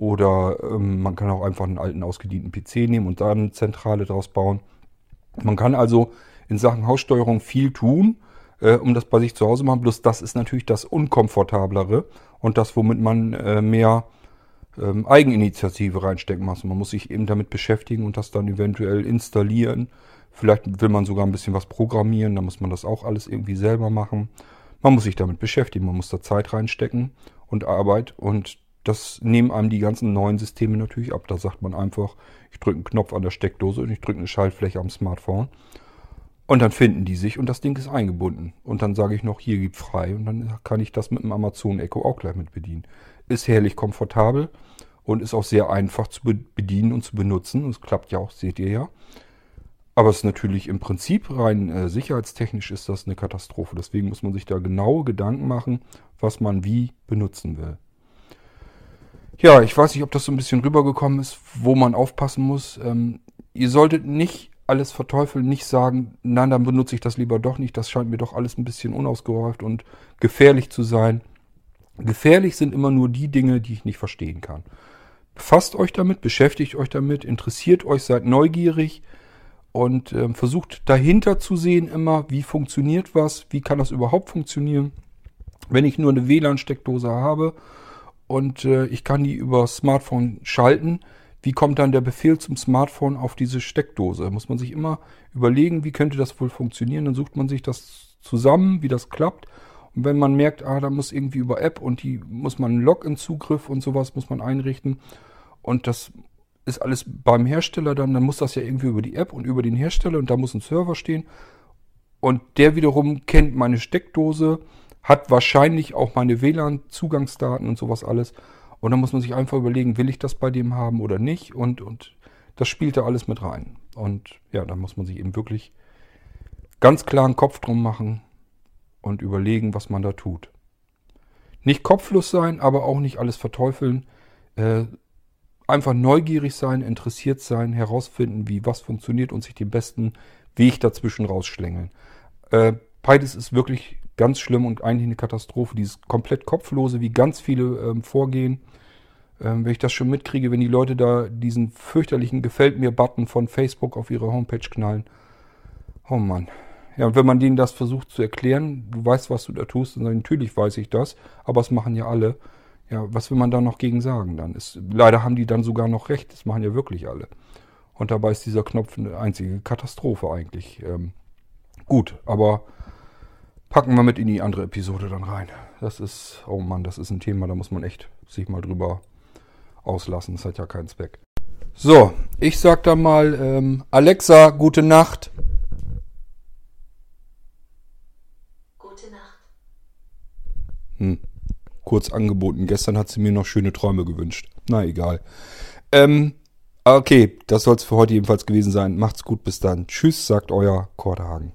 Oder ähm, man kann auch einfach einen alten ausgedienten PC nehmen und da eine Zentrale draus bauen. Man kann also in Sachen Haussteuerung viel tun, äh, um das bei sich zu Hause machen. Bloß das ist natürlich das Unkomfortablere und das, womit man äh, mehr ähm, Eigeninitiative reinstecken muss. Man muss sich eben damit beschäftigen und das dann eventuell installieren. Vielleicht will man sogar ein bisschen was programmieren, dann muss man das auch alles irgendwie selber machen. Man muss sich damit beschäftigen, man muss da Zeit reinstecken und Arbeit und das nehmen einem die ganzen neuen Systeme natürlich ab. Da sagt man einfach, ich drücke einen Knopf an der Steckdose und ich drücke eine Schaltfläche am Smartphone. Und dann finden die sich und das Ding ist eingebunden. Und dann sage ich noch, hier gibt frei und dann kann ich das mit dem Amazon Echo auch gleich mit bedienen. Ist herrlich komfortabel und ist auch sehr einfach zu bedienen und zu benutzen. Es klappt ja auch, seht ihr ja. Aber es ist natürlich im Prinzip rein äh, sicherheitstechnisch ist das eine Katastrophe. Deswegen muss man sich da genaue Gedanken machen, was man wie benutzen will. Ja, ich weiß nicht, ob das so ein bisschen rübergekommen ist, wo man aufpassen muss. Ähm, ihr solltet nicht alles verteufeln, nicht sagen, nein, dann benutze ich das lieber doch nicht. Das scheint mir doch alles ein bisschen unausgereift und gefährlich zu sein. Gefährlich sind immer nur die Dinge, die ich nicht verstehen kann. Befasst euch damit, beschäftigt euch damit, interessiert euch, seid neugierig und äh, versucht dahinter zu sehen immer, wie funktioniert was, wie kann das überhaupt funktionieren. Wenn ich nur eine WLAN-Steckdose habe und äh, ich kann die über Smartphone schalten. Wie kommt dann der Befehl zum Smartphone auf diese Steckdose? Muss man sich immer überlegen, wie könnte das wohl funktionieren. Dann sucht man sich das zusammen, wie das klappt. Und wenn man merkt, ah, da muss irgendwie über App und die muss man Login-Zugriff und sowas muss man einrichten. Und das ist alles beim Hersteller dann, dann muss das ja irgendwie über die App und über den Hersteller und da muss ein Server stehen. Und der wiederum kennt meine Steckdose hat wahrscheinlich auch meine WLAN-Zugangsdaten und sowas alles. Und dann muss man sich einfach überlegen, will ich das bei dem haben oder nicht? Und, und das spielt da alles mit rein. Und ja, da muss man sich eben wirklich ganz klar einen Kopf drum machen und überlegen, was man da tut. Nicht kopflos sein, aber auch nicht alles verteufeln. Äh, einfach neugierig sein, interessiert sein, herausfinden, wie was funktioniert und sich den besten Weg dazwischen rausschlängeln. Äh, beides ist wirklich ganz schlimm und eigentlich eine Katastrophe. Dieses komplett kopflose, wie ganz viele ähm, vorgehen. Ähm, wenn ich das schon mitkriege, wenn die Leute da diesen fürchterlichen Gefällt mir-Button von Facebook auf ihre Homepage knallen. Oh Mann. Ja, und wenn man denen das versucht zu erklären, du weißt, was du da tust, dann natürlich weiß ich das, aber es machen ja alle. Ja, was will man da noch gegen sagen dann? Ist, leider haben die dann sogar noch recht, das machen ja wirklich alle. Und dabei ist dieser Knopf eine einzige Katastrophe eigentlich. Ähm, gut, aber packen wir mit in die andere Episode dann rein. Das ist, oh Mann, das ist ein Thema, da muss man echt sich mal drüber auslassen. Das hat ja keinen Zweck. So, ich sag da mal, ähm, Alexa, gute Nacht. Gute Nacht. Hm. Kurz angeboten. Gestern hat sie mir noch schöne Träume gewünscht. Na egal. Ähm, okay, das soll es für heute jedenfalls gewesen sein. Macht's gut, bis dann. Tschüss, sagt euer Korthagen.